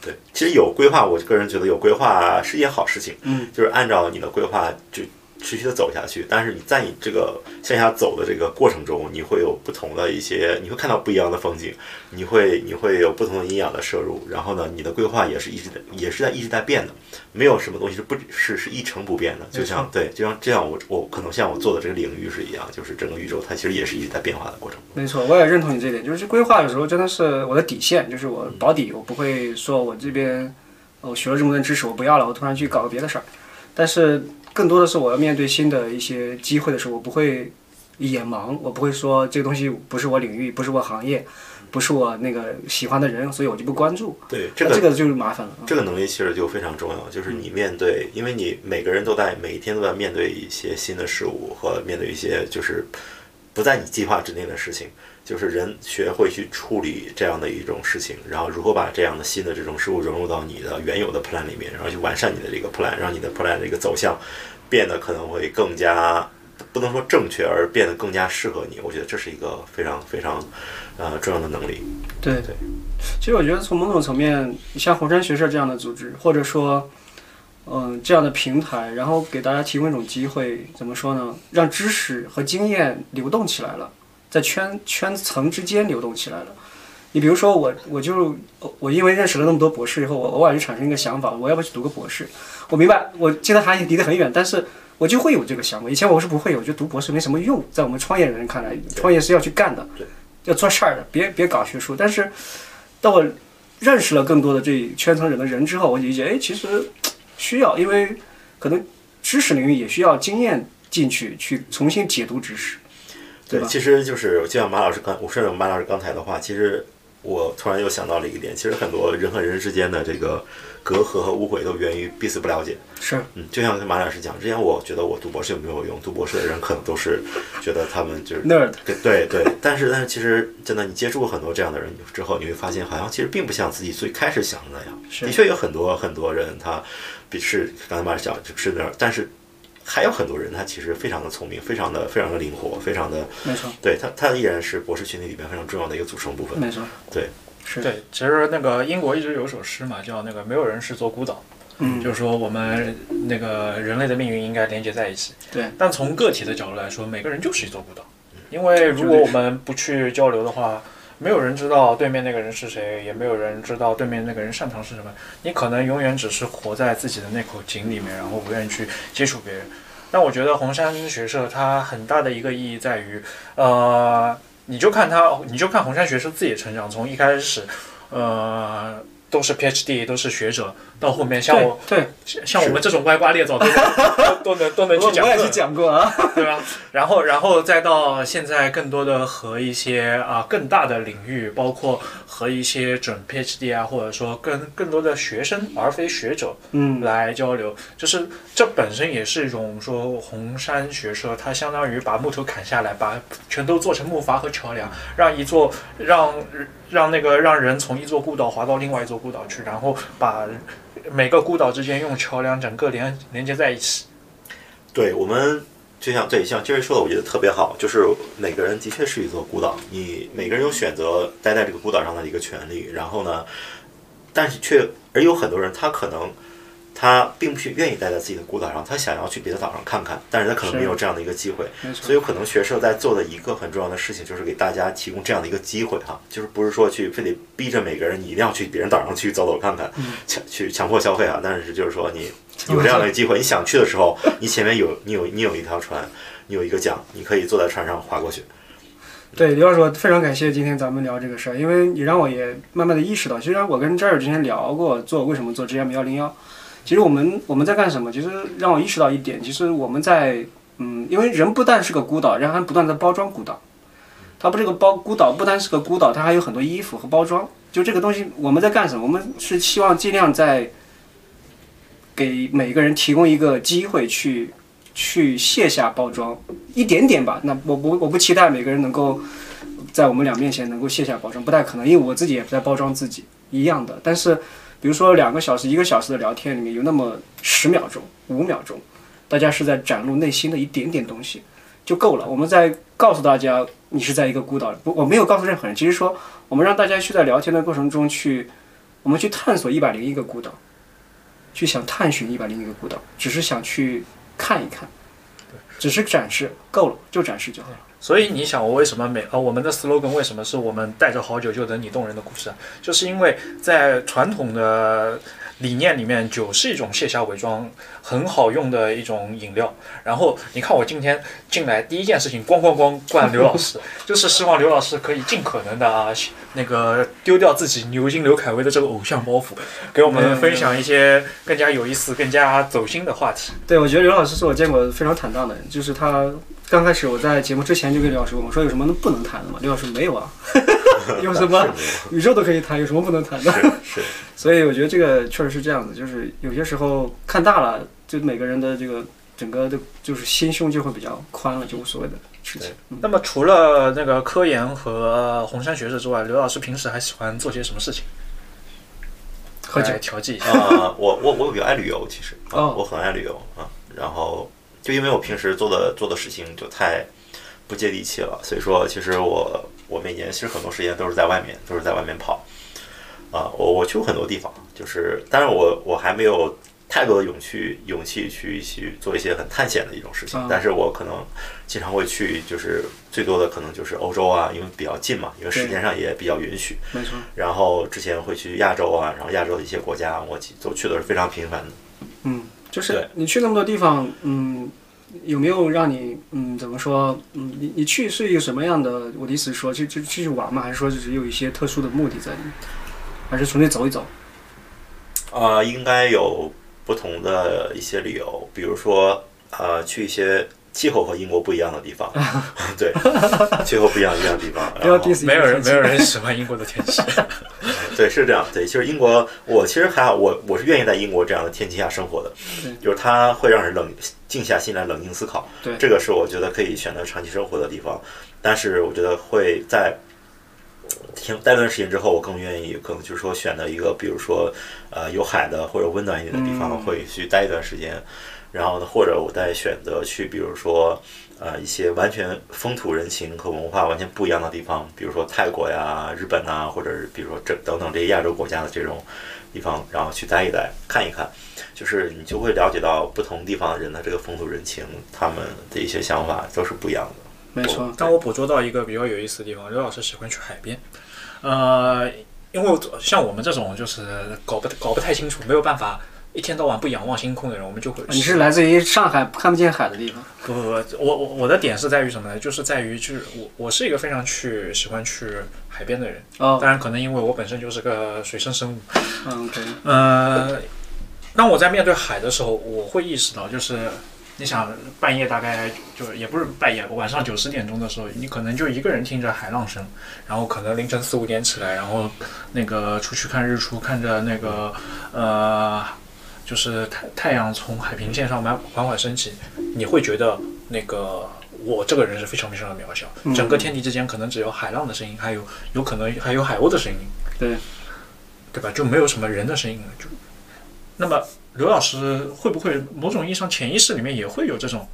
对，其实有规划，我个人觉得有规划是一件好事情。嗯，就是按照你的规划就持续的走下去。但是你在你这个向下走的这个过程中，你会有不同的一些，你会看到不一样的风景，你会你会有不同的营养的摄入。然后呢，你的规划也是一直在也是在一直在变的，没有什么东西是不是是一成不变的。就像对，就像这样我我可能像我做的这个领域是一样，就是整个宇宙它其实也是一直在变化的过程。没错，我也认同你这一点，就是规划有时候真的是我的底线，就是我保底，我不会说我这边呃我学了这么多知识我不要了，我突然去搞个别的事儿。但是更多的是我要面对新的一些机会的时候，我不会眼盲，我不会说这个东西不是我领域，不是我行业，不是我那个喜欢的人，所以我就不关注。对，这个这个就是麻烦了。这个能力其实就非常重要，就是你面对，因为你每个人都在每一天都在面对一些新的事物和面对一些就是不在你计划之内的事情，就是人学会去处理这样的一种事情，然后如何把这样的新的这种事物融入到你的原有的 plan 里面，然后去完善你的这个 plan，让你的 plan 的一个走向变得可能会更加不能说正确，而变得更加适合你。我觉得这是一个非常非常呃重要的能力。对对，其实我觉得从某种层面，像红山学社这样的组织，或者说，嗯、这样的平台，然后给大家提供一种机会，怎么说呢？让知识和经验流动起来了，在圈圈层之间流动起来了。你比如说我，我就我因为认识了那么多博士以后，我偶尔就产生一个想法，我要不要去读个博士？我明白，我现在还离得很远，但是我就会有这个想法。以前我是不会有，我觉得读博士没什么用，在我们创业人看来，创业是要去干的对，要做事儿的，别别搞学术。但是当我认识了更多的这圈层人的人之后，我理解，哎，其实需要，因为可能知识领域也需要经验进去，去重新解读知识，对吧？其实就是就像马老师刚，我顺着马老师刚才的话，其实我突然又想到了一个点，其实很多人和人之间的这个隔阂和误会都源于彼此不了解。是，嗯，就像马老师讲，之前我觉得我读博士有没有用，读博士的人可能都是觉得他们就是 nerd，对对对，但是但是其实真的，你接触过很多这样的人之后，你会发现，好像其实并不像自己最开始想的那样。是的确有很多很多人，他比是刚才马老师讲就是那样，但是还有很多人，他其实非常的聪明，非常的非常的灵活，非常的没错，对他他依然是博士群体里面非常重要的一个组成部分。没错，对，是，对，其实那个英国一直有首诗嘛，叫那个没有人是座孤岛，嗯，就是说我们那个人类的命运应该连接在一起。对，但从个体的角度来说，每个人就是一座孤岛。因为如果我们不去交流的话，没有人知道对面那个人是谁，也没有人知道对面那个人擅长是什么。你可能永远只是活在自己的那口井里面，然后不愿意去接触别人。但我觉得红山学社它很大的一个意义在于，呃，你就看他，你就看红山学社自己的成长，从一开始，呃，都是 PhD，都是学者，到后面像我，对，像我们这种歪瓜裂枣都能 都能都能去讲课，我也去讲过啊，对吧？然后，然后再到现在，更多的和一些啊更大的领域，包括和一些准 PhD 啊，或者说跟更多的学生而非学者，嗯，来交流，就是这本身也是一种说红山学社，它相当于把木头砍下来，把全都做成木筏和桥梁，让一座让让那个让人从一座孤岛滑到另外一座孤岛去，然后把每个孤岛之间用桥梁整个连连接在一起。对我们就像对像杰瑞说的，我觉得特别好，就是每个人的确是一座孤岛，你每个人有选择待在这个孤岛上的一个权利。然后呢，但是却而有很多人，他可能他并不是愿意待在自己的孤岛上，他想要去别的岛上看看，但是他可能没有这样的一个机会。所以有可能学社在做的一个很重要的事情，就是给大家提供这样的一个机会哈，就是不是说去非得逼着每个人你一定要去别人岛上去走走看看，强去强迫消费啊，但是就是说你有这样的一个机会，你想去的时候，你前面有你有你有一条船，你有一个桨，你可以坐在船上划过去。对，刘老师，我非常感谢今天咱们聊这个事儿，因为你让我也慢慢的意识到，其实我跟这儿之前聊过做为什么做 GM 幺零幺，其实我们我们在干什么？其实让我意识到一点，其实我们在嗯，因为人不但是个孤岛，人还不断的包装孤岛，它不这个包孤岛不单是个孤岛，它还有很多衣服和包装。就这个东西，我们在干什么？我们是希望尽量在给每个人提供一个机会去去卸下包装，一点点吧。那我不我不期待每个人能够在我们俩面前能够卸下包装，不太可能，因为我自己也在包装自己一样的。但是，比如说两个小时、一个小时的聊天里面有那么十秒钟、五秒钟，大家是在展露内心的一点点东西就够了。我们在告诉大家，你是在一个孤岛，不，我没有告诉任何人，只是说我们让大家去在聊天的过程中去，我们去探索一百零一个孤岛，去想探寻一百零一个孤岛，只是想去看一看，只是展示够了，就展示就好了。所以你想，我为什么每呃我们的 slogan 为什么是我们带着好酒就等你动人的故事啊？就是因为在传统的理念里面，酒是一种卸下伪装很好用的一种饮料。然后你看我今天进来第一件事情，咣咣咣灌刘老师，就是希望刘老师可以尽可能的啊，那个丢掉自己牛津刘恺威的这个偶像包袱，给我们分享一些更加有意思、更加走心的话题。对，我觉得刘老师是我见过非常坦荡的人，就是他刚开始我在节目之前就跟刘老师问我说有什么不能谈的吗？刘老师没有啊，有什么宇宙都可以谈，有什么不能谈的？是所以我觉得这个确实是这样子，就是有些时候看大了，就每个人的这个整个的，就是心胸就会比较宽了，就无所谓的事情。那么除了那个科研和红山学社之外，刘老师平时还喜欢做些什么事情？喝酒调剂一下。啊、我我我比较爱旅游，其实啊、哦我很爱旅游啊。然后就因为我平时做的做的事情就太不接地气了，所以说其实我我每年其实很多时间都是在外面，都是在外面跑。啊、我我去过很多地方，就是，但是我我还没有太多的勇气勇气去去做一些很探险的一种事情啊，但是我可能经常会去，就是最多的可能就是欧洲啊，因为比较近嘛，因为时间上也比较允许。没错，然后之前会去亚洲啊，然后亚洲的一些国家，我去都去的是非常频繁的。嗯，就是你去那么多地方，嗯，有没有让你嗯怎么说？嗯，你你去是一个什么样的？我的意思是说，就就去玩吗？还是说就是有一些特殊的目的在里面？还是纯粹走一走？呃，应该有不同的一些理由，比如说呃，去一些气候和英国不一样的地方，对，气候不一样一样的地方。然后没有人，没有人喜欢英国的天气。对，是这样。对，其实英国，我其实还好，我我是愿意在英国这样的天气下生活的，就是它会让人冷静下心来冷静思考。对这个是我觉得可以选择长期生活的地方。但是我觉得会在停待段时间之后，我更愿意可能就是说选择一个，比如说呃有海的或者温暖一点的地方，嗯会去待一段时间。然后呢，或者我再选择去，比如说呃一些完全风土人情和文化完全不一样的地方，比如说泰国呀、日本呐，或者是比如说这等等这些亚洲国家的这种地方，然后去待一待，看一看，就是你就会了解到不同地方人的这个风土人情，他们的一些想法都是不一样的。没错，但我捕捉到一个比较有意思的地方，刘老师喜欢去海边，呃，因为像我们这种就是搞不搞不太清楚，没有办法一天到晚不仰望星空的人，我们就会。你是来自于上海看不见海的地方？不不不，我我我的点是在于什么呢？就是在于就是我我是一个非常去喜欢去海边的人，哦，当然可能因为我本身就是个水生生物，嗯，OK，呃，当我在面对海的时候，我会意识到就是。你想半夜大概就也不是半夜，晚上九十点钟的时候，你可能就一个人听着海浪声，然后可能凌晨四五点起来，然后那个出去看日出，看着那个呃，就是太太阳从海平线上慢缓缓升起，你会觉得那个我这个人是非常非常的渺小，整个天地之间可能只有海浪的声音，还有有可能还有海鸥的声音，对，对吧？就没有什么人的声音了，就那么。刘老师会不会某种意义上潜意识里面也会有这种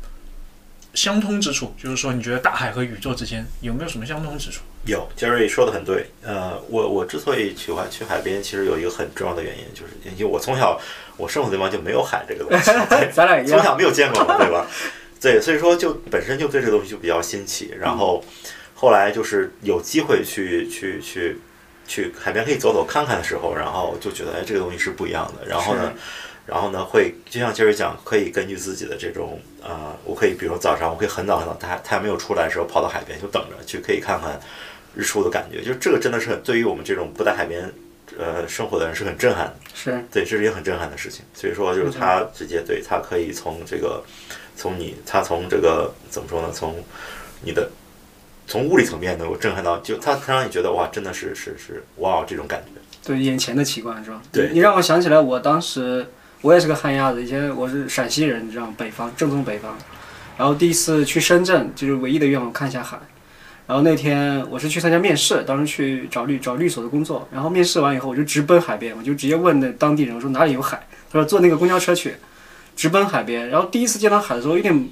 相通之处？就是说，你觉得大海和宇宙之间有没有什么相通之处？有，杰瑞说的很对。呃，我我之所以喜欢去海边，其实有一个很重要的原因，就是因为我从小我生活的地方就没有海这个东西 咱俩从小没有见过嘛，对吧？对，所以说就本身就对这个东西就比较新奇。然后后来就是有机会去去去去海边可以走走看看的时候，然后就觉得哎，这个东西是不一样的。然后呢？然后呢，会就像杰瑞讲，可以根据自己的这种呃，我可以比如说早上，我可以很早很早，太太阳没有出来的时候，跑到海边就等着去，可以看看日出的感觉。就这个真的是对于我们这种不在海边呃生活的人是很震撼的。是对，这是一个很震撼的事情。所以说，就是他直接对他可以从这个从你他从这个怎么说呢？从你的从物理层面能够震撼到，就他他让你觉得哇，真的是是是哇这种感觉。对眼前的奇观是吧？对你让我想起来我当时。我也是个旱鸭子，以前我是陕西人，你知道吗？北方，正宗北方。然后第一次去深圳，就是唯一的愿望看一下海。然后那天我是去参加面试，当时去找律找律所的工作。然后面试完以后，我就直奔海边，我就直接问那当地人，我说哪里有海？他说坐那个公交车去，直奔海边。然后第一次见到海的时候，有点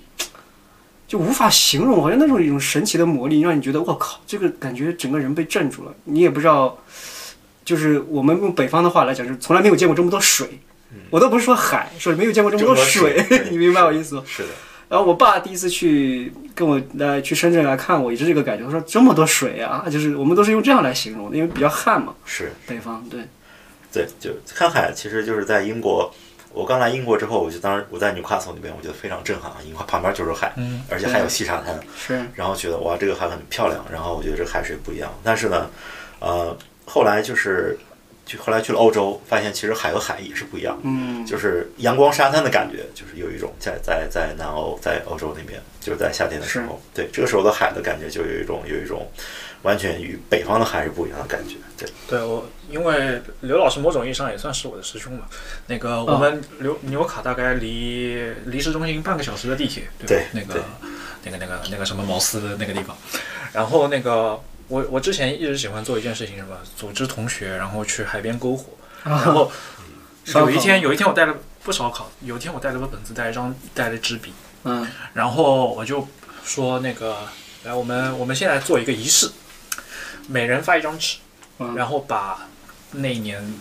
就无法形容，好像那种一种神奇的魔力，让你觉得我靠，这个感觉整个人被镇住了。你也不知道，就是我们用北方的话来讲，就是从来没有见过这么多水。我都不是说海，说没有见过这么多水，你明白我意思吗？是的。然后我爸第一次去跟我来去深圳来看我，也是这个感觉。他说这么多水啊，就是我们都是用这样来形容的，因为比较旱嘛。是。北方对。对，就看海，其实就是在英国。我刚来英国之后，我就当时我在纽卡斯那边，我觉得非常震撼啊，因为旁边就是海，嗯，而且还有细沙滩。是。然后觉得哇，这个海很漂亮。然后我觉得这海水不一样。但是呢，呃，后来就是。就后来去了欧洲，发现其实海和海也是不一样，嗯，就是阳光沙滩的感觉，就是有一种在在在南欧，在欧洲那边，就是在夏天的时候，对这个时候的海的感觉就有一种有一种完全与北方的海是不一样的感觉，对。对我，因为刘老师某种意义上也算是我的师兄嘛，那个我们刘纽卡大概离离市中心半个小时的地铁，对，那个那个那个那个什么毛斯的那个地方，然后那个。我我之前一直喜欢做一件事情，什么组织同学，然后去海边篝火。然后有一天，有一天我带了不烧烤，有一天我带了个本子，带一张，带了支笔。嗯。然后我就说那个，来，我们我们现在做一个仪式，每人发一张纸，然后把那一年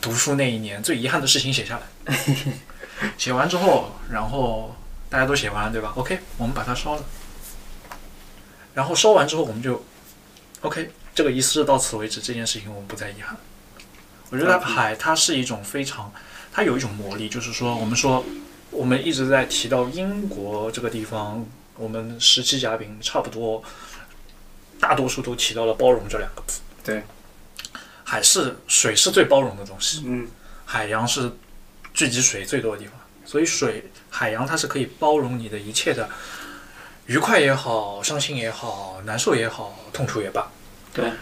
读书那一年最遗憾的事情写下来。写完之后，然后大家都写完了，对吧？OK，我们把它烧了。然后烧完之后，我们就。OK，这个仪式到此为止，这件事情我们不再遗憾。我觉得海它是一种非常，它有一种魔力，就是说，我们说我们一直在提到英国这个地方，我们十七嘉宾差不多大多数都提到了包容这两个字。对，海是水是最包容的东西，嗯，海洋是聚集水最多的地方，所以水海洋它是可以包容你的一切的，愉快也好，伤心也好，难受也好，痛楚也罢。对，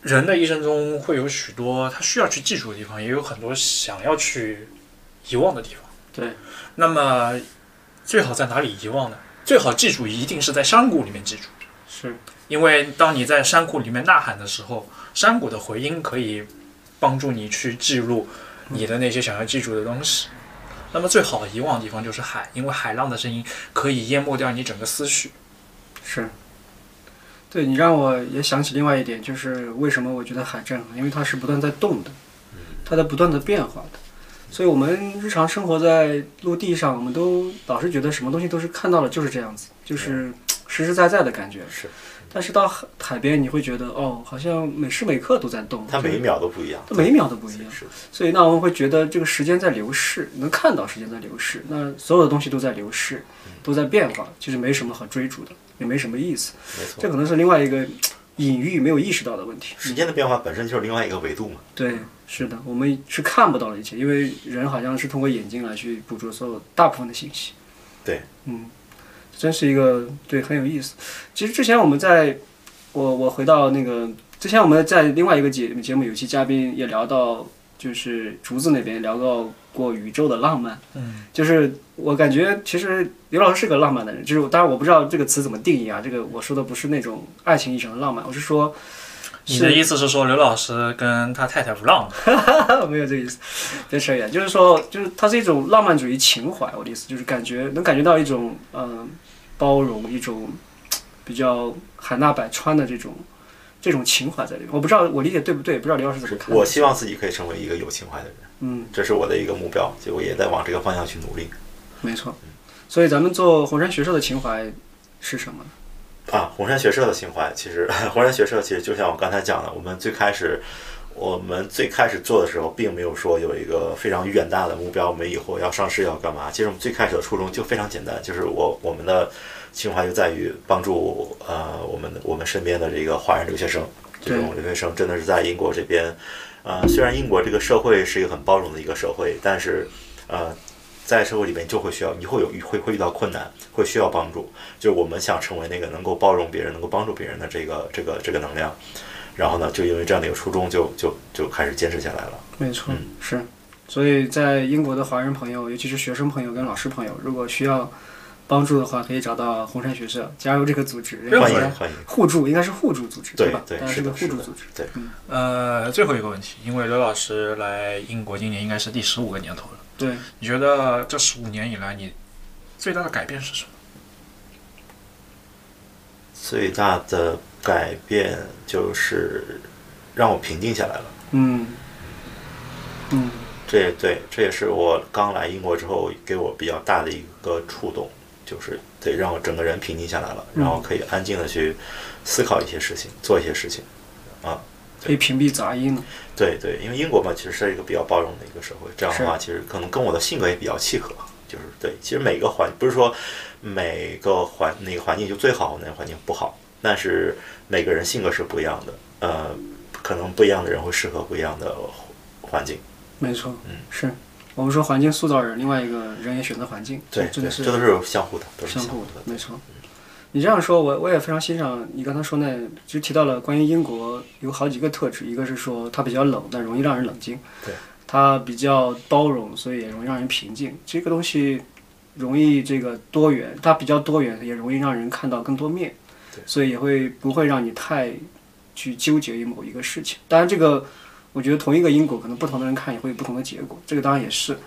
人的一生中会有许多他需要去记住的地方，也有很多想要去遗忘的地方。对，那么最好在哪里遗忘呢？最好记住，一定是在山谷里面记住。是，因为当你在山谷里面呐喊的时候，山谷的回音可以帮助你去记录你的那些想要记住的东西。那么最好遗忘的地方就是海，因为海浪的声音可以淹没掉你整个思绪。是。对你让我也想起另外一点，就是为什么我觉得海震撼，因为它是不断在动的，它在不断的变化的，所以我们日常生活在陆地上，我们都老是觉得什么东西都是看到了就是这样子，就是实实在在的感觉。是，但是到海海边，你会觉得哦，好像每时每刻都在动，它每一秒都不一样，它每一秒都不一样。是，所以那我们会觉得这个时间在流逝，能看到时间在流逝，那所有的东西都在流逝，都在变化，其实没什么好追逐的，也没什么意思。没错。这可能是另外一个隐喻没有意识到的问题。时间的变化本身就是另外一个维度嘛。对，是的，我们是看不到的一切，因为人好像是通过眼睛来去捕捉所有大部分的信息。对，嗯，真是一个对很有意思。其实之前我们在，我我回到那个之前我们在另外一个节节目有期嘉宾也聊到，就是竹子那边聊到过宇宙的浪漫。嗯，就是我感觉其实刘老师是个浪漫的人，就是当然我不知道这个词怎么定义啊，这个我说的不是那种爱情意义上的浪漫，我是说。你的意思是说刘老师跟他太太不浪漫？没有这个意思，别扯远。就是说，就是他是一种浪漫主义情怀。我的意思就是感觉能感觉到一种嗯包容，一种比较海纳百川的这种这种情怀在里面。我不知道我理解对不对，不知道刘老师怎么看。我希望自己可以成为一个有情怀的人，嗯，这是我的一个目标，就我也在往这个方向去努力。没错，所以咱们做红山学社的情怀是什么？啊，红山学社的情怀，其实 红山学社其实就像我刚才讲的，我们最开始，我们最开始做的时候，并没有说有一个非常远大的目标，我们以后要上市要干嘛。其实我们最开始的初衷就非常简单，就是我我们的情怀就在于帮助呃我们我们身边的这个华人留学生，这种留学生真的是在英国这边，呃，虽然英国这个社会是一个很包容的一个社会，但是呃。在社会里面就会需要，你会有会会遇到困难，会需要帮助。就是我们想成为那个能够包容别人、能够帮助别人的这个这个这个能量。然后呢，就因为这样的一个初衷，就就就开始坚持下来了。没错，是。所以在英国的华人朋友，尤其是学生朋友跟老师朋友，如果需要帮助的话，可以找到红山学社，加入这个组织。欢迎欢迎。互助应该是互助组织，对吧？对，是个互助组织。对。呃，最后一个问题，因为刘老师来英国今年应该是第十五个年头了。对，你觉得这十五年以来，你最大的改变是什么？最大的改变就是让我平静下来了。嗯，嗯，这也对，这也是我刚来英国之后给我比较大的一个触动，就是得让我整个人平静下来了，然后可以安静的去思考一些事情，做一些事情，啊。可以屏蔽杂音了。对对，因为英国嘛，其实是一个比较包容的一个社会。这样的话，其实可能跟我的性格也比较契合。就是对，其实每个环不是说每个环那个环境就最好，那个环境不好。但是每个人性格是不一样的，呃，可能不一样的人会适合不一样的环境。没错，嗯，是我们说环境塑造人，另外一个人也选择环境。对，这是这都是相互的，都是相互的，没错。你这样说，我我也非常欣赏你刚才说那，就提到了关于英国有好几个特质，一个是说它比较冷，但容易让人冷静；对，它比较包容，所以也容易让人平静。这个东西容易这个多元，它比较多元，也容易让人看到更多面，所以也会不会让你太去纠结于某一个事情。当然，这个我觉得同一个因果，可能不同的人看也会有不同的结果。这个当然也是，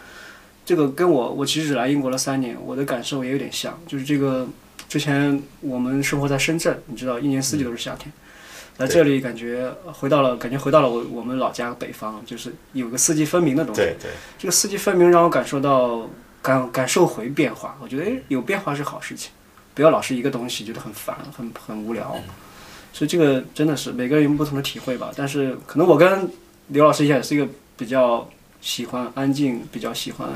这个跟我我其实只来英国了三年，我的感受也有点像，就是这个。之前我们生活在深圳，你知道一年四季都是夏天，来这里感觉回到了，感觉回到了我我们老家北方，就是有个四季分明的东西。对对。这个四季分明让我感受到感感受回变化，我觉得诶有变化是好事情，不要老是一个东西觉得很烦很很无聊。所以这个真的是每个人有不同的体会吧。但是可能我跟刘老师一样，也是一个比较喜欢安静、比较喜欢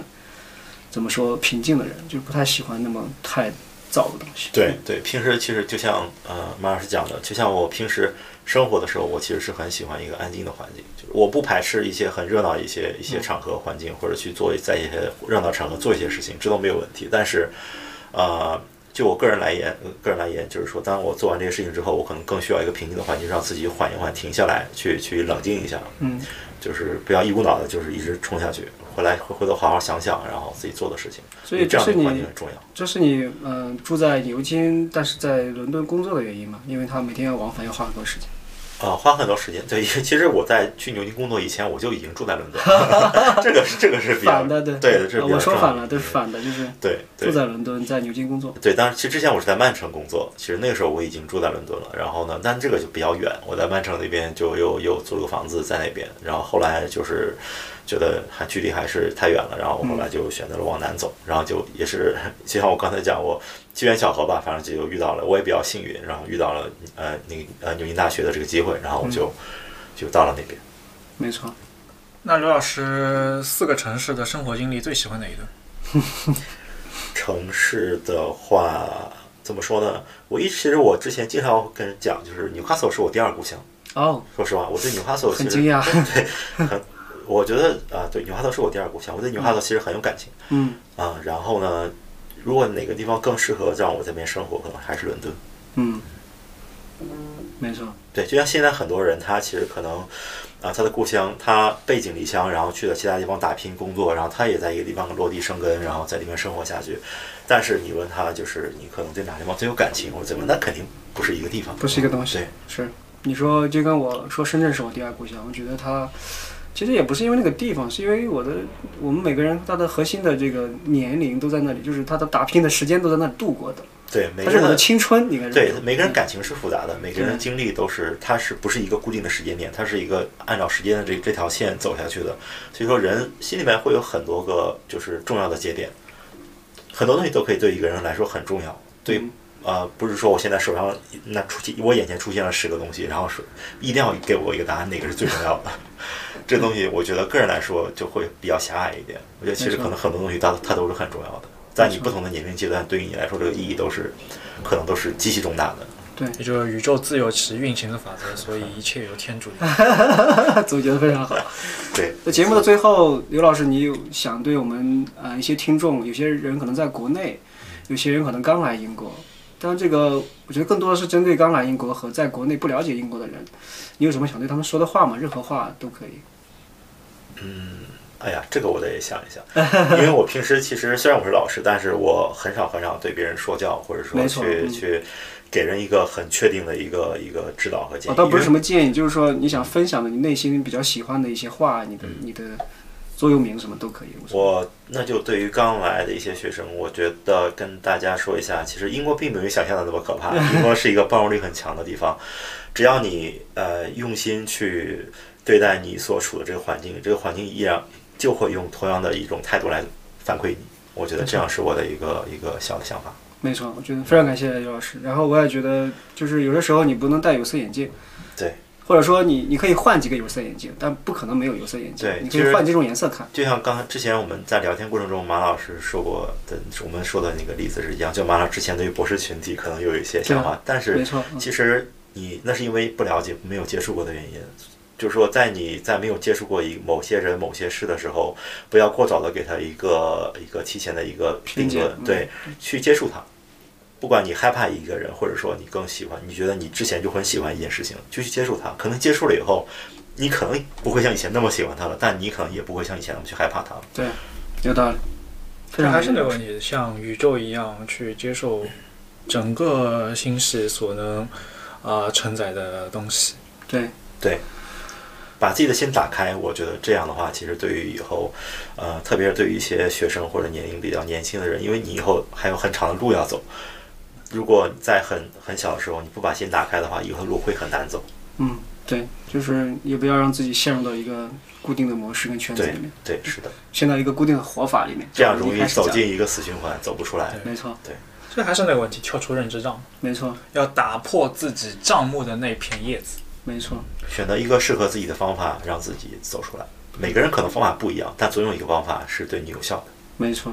怎么说平静的人，就是不太喜欢那么太。燥的东西。对对，平时其实就像呃马老师讲的，就像我平时生活的时候，我其实是很喜欢一个安静的环境，就是我不排斥一些很热闹一些一些场合环境，或者去做在一些热闹场合做一些事情，这都没有问题。但是，呃，就我个人来言，个人来言，就是说，当我做完这些事情之后，我可能更需要一个平静的环境，让自己缓一缓，停下来，去去冷静一下。嗯，就是不要一股脑的，就是一直冲下去。回来回回头好好想想，然后自己做的事情。所以这样的环境很重要，这是你嗯住在牛津，但是在伦敦工作的原因嘛？因为他每天要往返，要花很多时间。啊，花很多时间。对，其实我在去牛津工作以前，我就已经住在伦敦。这个是这个是反的，对对的，这我说反了，对，反的，就是对住在伦敦，在牛津工作。对，当然，其实之前我是在曼城工作，其实那个时候我已经住在伦敦了。然后呢，但这个就比较远，我在曼城那边就又又租了个房子在那边。然后后来就是。觉得还距离还是太远了，然后我后来就选择了往南走，然后就也是就像我刚才讲，我机缘巧合吧，反正就遇到了，我也比较幸运，然后遇到了呃那个呃牛津大学的这个机会，然后我就、就到了那边。没错。那刘老师四个城市的生活经历最喜欢哪一段？城市的话，怎么说呢？我一其实我之前经常跟人讲，就是纽卡索是我第二故乡。哦，说实话，我对纽卡索其实很惊讶。对，很，我觉得啊、对，纽卡索是我第二故乡，我对纽卡索其实很有感情嗯啊、然后呢，如果哪个地方更适合让我在那边生活，可能还是伦敦。嗯，没错。对，就像现在很多人，他其实可能啊、他的故乡，他背井离乡，然后去了其他地方打拼工作，然后他也在一个地方落地生根，然后在里面生活下去。但是你问他，就是你可能对哪地方最有感情或者怎么，那肯定不是一个地方，不是一个东西对，是你说就跟我说深圳是我第二故乡，我觉得它其实也不是因为那个地方，是因为我的我们每个人他的核心的这个年龄都在那里，就是他的打拼的时间都在那里度过的，对，每个人的青春，应该是对每个人感情是复杂的，每个人对经历都是，它是不是一个固定的时间点？它是一个按照时间的这这条线走下去的。所以说，人心里面会有很多个就是重要的节点，很多东西都可以对一个人来说很重要。对，嗯呃，不是说我现在手上那出现我眼前出现了十个东西，然后是一定要给我一个答案，哪个是最重要的？这东西我觉得个人来说就会比较狭隘一点。我觉得其实可能很多东西它它都是很重要的，在你不同的年龄阶段，对于你来说这个意义都是可能都是极其重大的。对也就是宇宙自有其运行的法则，所以一切由天主理。总结的非常好。对，那节目的最后，刘老师，你有想对我们呃一些听众，有些人可能在国内，有些人可能刚来英国，当然这个我觉得更多的是针对刚来英国和在国内不了解英国的人，你有什么想对他们说的话吗？任何话都可以。哎呀，这个我得想一想，因为我平时其实虽然我是老师，但是我很少很少对别人说教，或者说去去给人一个很确定的一个一个指导和建哦，议。倒不是什么，建议，就是说你想分享的你内心比较喜欢的一些话，你的你的座右铭什么都可以。我那就对于刚来的一些学生，我觉得跟大家说一下，其实英国并没有想象的那么可怕，英国是一个包容力很强的地方，只要你呃用心去对待你所处的这个环境，这个环境依然就会用同样的一种态度来反馈你。我觉得这样是我的一个一个小的想法。没错，我觉得非常感谢刘老师。然后我也觉得，就是有的时候你不能戴有色眼镜，对，或者说你你可以换几个有色眼镜，但不可能没有有色眼镜。对你可以换几种颜色看。就像刚才之前我们在聊天过程中，马老师说过的，我们说的那个例子是一样。就马老师之前对于博士群体可能有一些想法，但是没错，嗯其实你那是因为不了解、没有接触过的原因。就是说，在你在没有接触过一某些人、某些事的时候，不要过早的给他一个一个提前的一个定论，对，去接触他。不管你害怕一个人，或者说你更喜欢，你觉得你之前就很喜欢一件事情，就去接触他。可能接触了以后，你可能不会像以前那么喜欢他了，但你可能也不会像以前那么去害怕他了。对，有道理。非这还是那个问题，像宇宙一样去接受整个星系所能啊、承载的东西。对对，把自己的心打开，我觉得这样的话，其实对于以后，呃，特别是对于一些学生或者年龄比较年轻的人，因为你以后还有很长的路要走。如果在很很小的时候你不把心打开的话，以后的路会很难走。嗯，对，就是也不要让自己陷入到一个固定的模式跟圈子里面，对，是的，陷到一个固定的活法里面，这样容易。走进一个死循环，走不出来。没错，对这还是那个问题，跳出认知障，没错，要打破自己障目的那片叶子。没错。选择一个适合自己的方法，让自己走出来。每个人可能方法不一样，但总有一个方法是对你有效的。没错，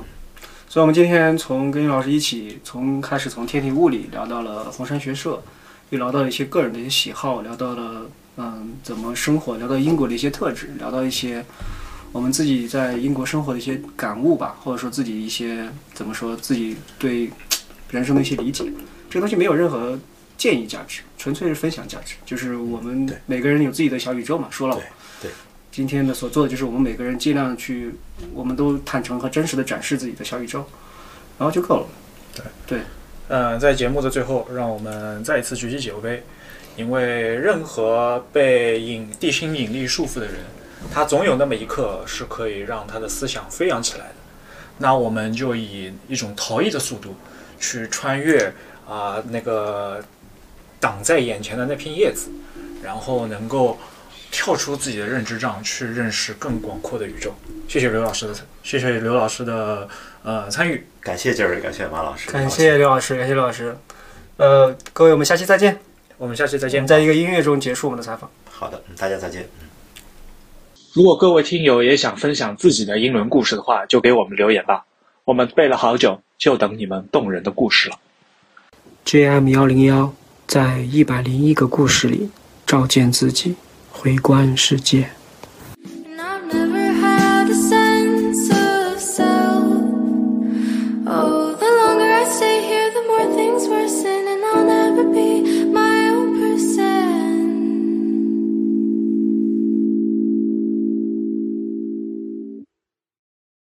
所以我们今天从跟于老师一起，从开始从天体物理聊到了红山学社，又聊到了一些个人的一些喜好，聊到了嗯怎么生活，聊到英国的一些特质，聊到一些我们自己在英国生活的一些感悟吧，或者说自己一些怎么说自己对人生的一些理解。这个东西没有任何建议价值，纯粹是分享价值，就是我们每个人有自己的小宇宙嘛。说了对，对今天的所做的就是我们每个人尽量去，我们都坦诚和真实的展示自己的小宇宙，然后就够了。对对嗯，在节目的最后，让我们再一次举起酒杯，因为任何被引地心引力束缚的人，他总有那么一刻是可以让他的思想飞扬起来的。那我们就以一种逃逸的速度去穿越啊、那个挡在眼前的那片叶子，然后能够跳出自己的认知障，去认识更广阔的宇宙。谢谢刘老师的，谢谢刘老师的呃参与。感谢杰瑞，感谢马老师，感谢刘老师，感谢刘老师。呃，各位，我们下期再见。我们下期再见我们。在一个音乐中结束我们的采访。好的，嗯大家再见。嗯如果各位听友也想分享自己的英伦故事的话，就给我们留言吧。我们背了好久，就等你们动人的故事了。JM 幺零幺在一百零一个故事里照见自己回观世界 stay here the more things worsen and i'll never be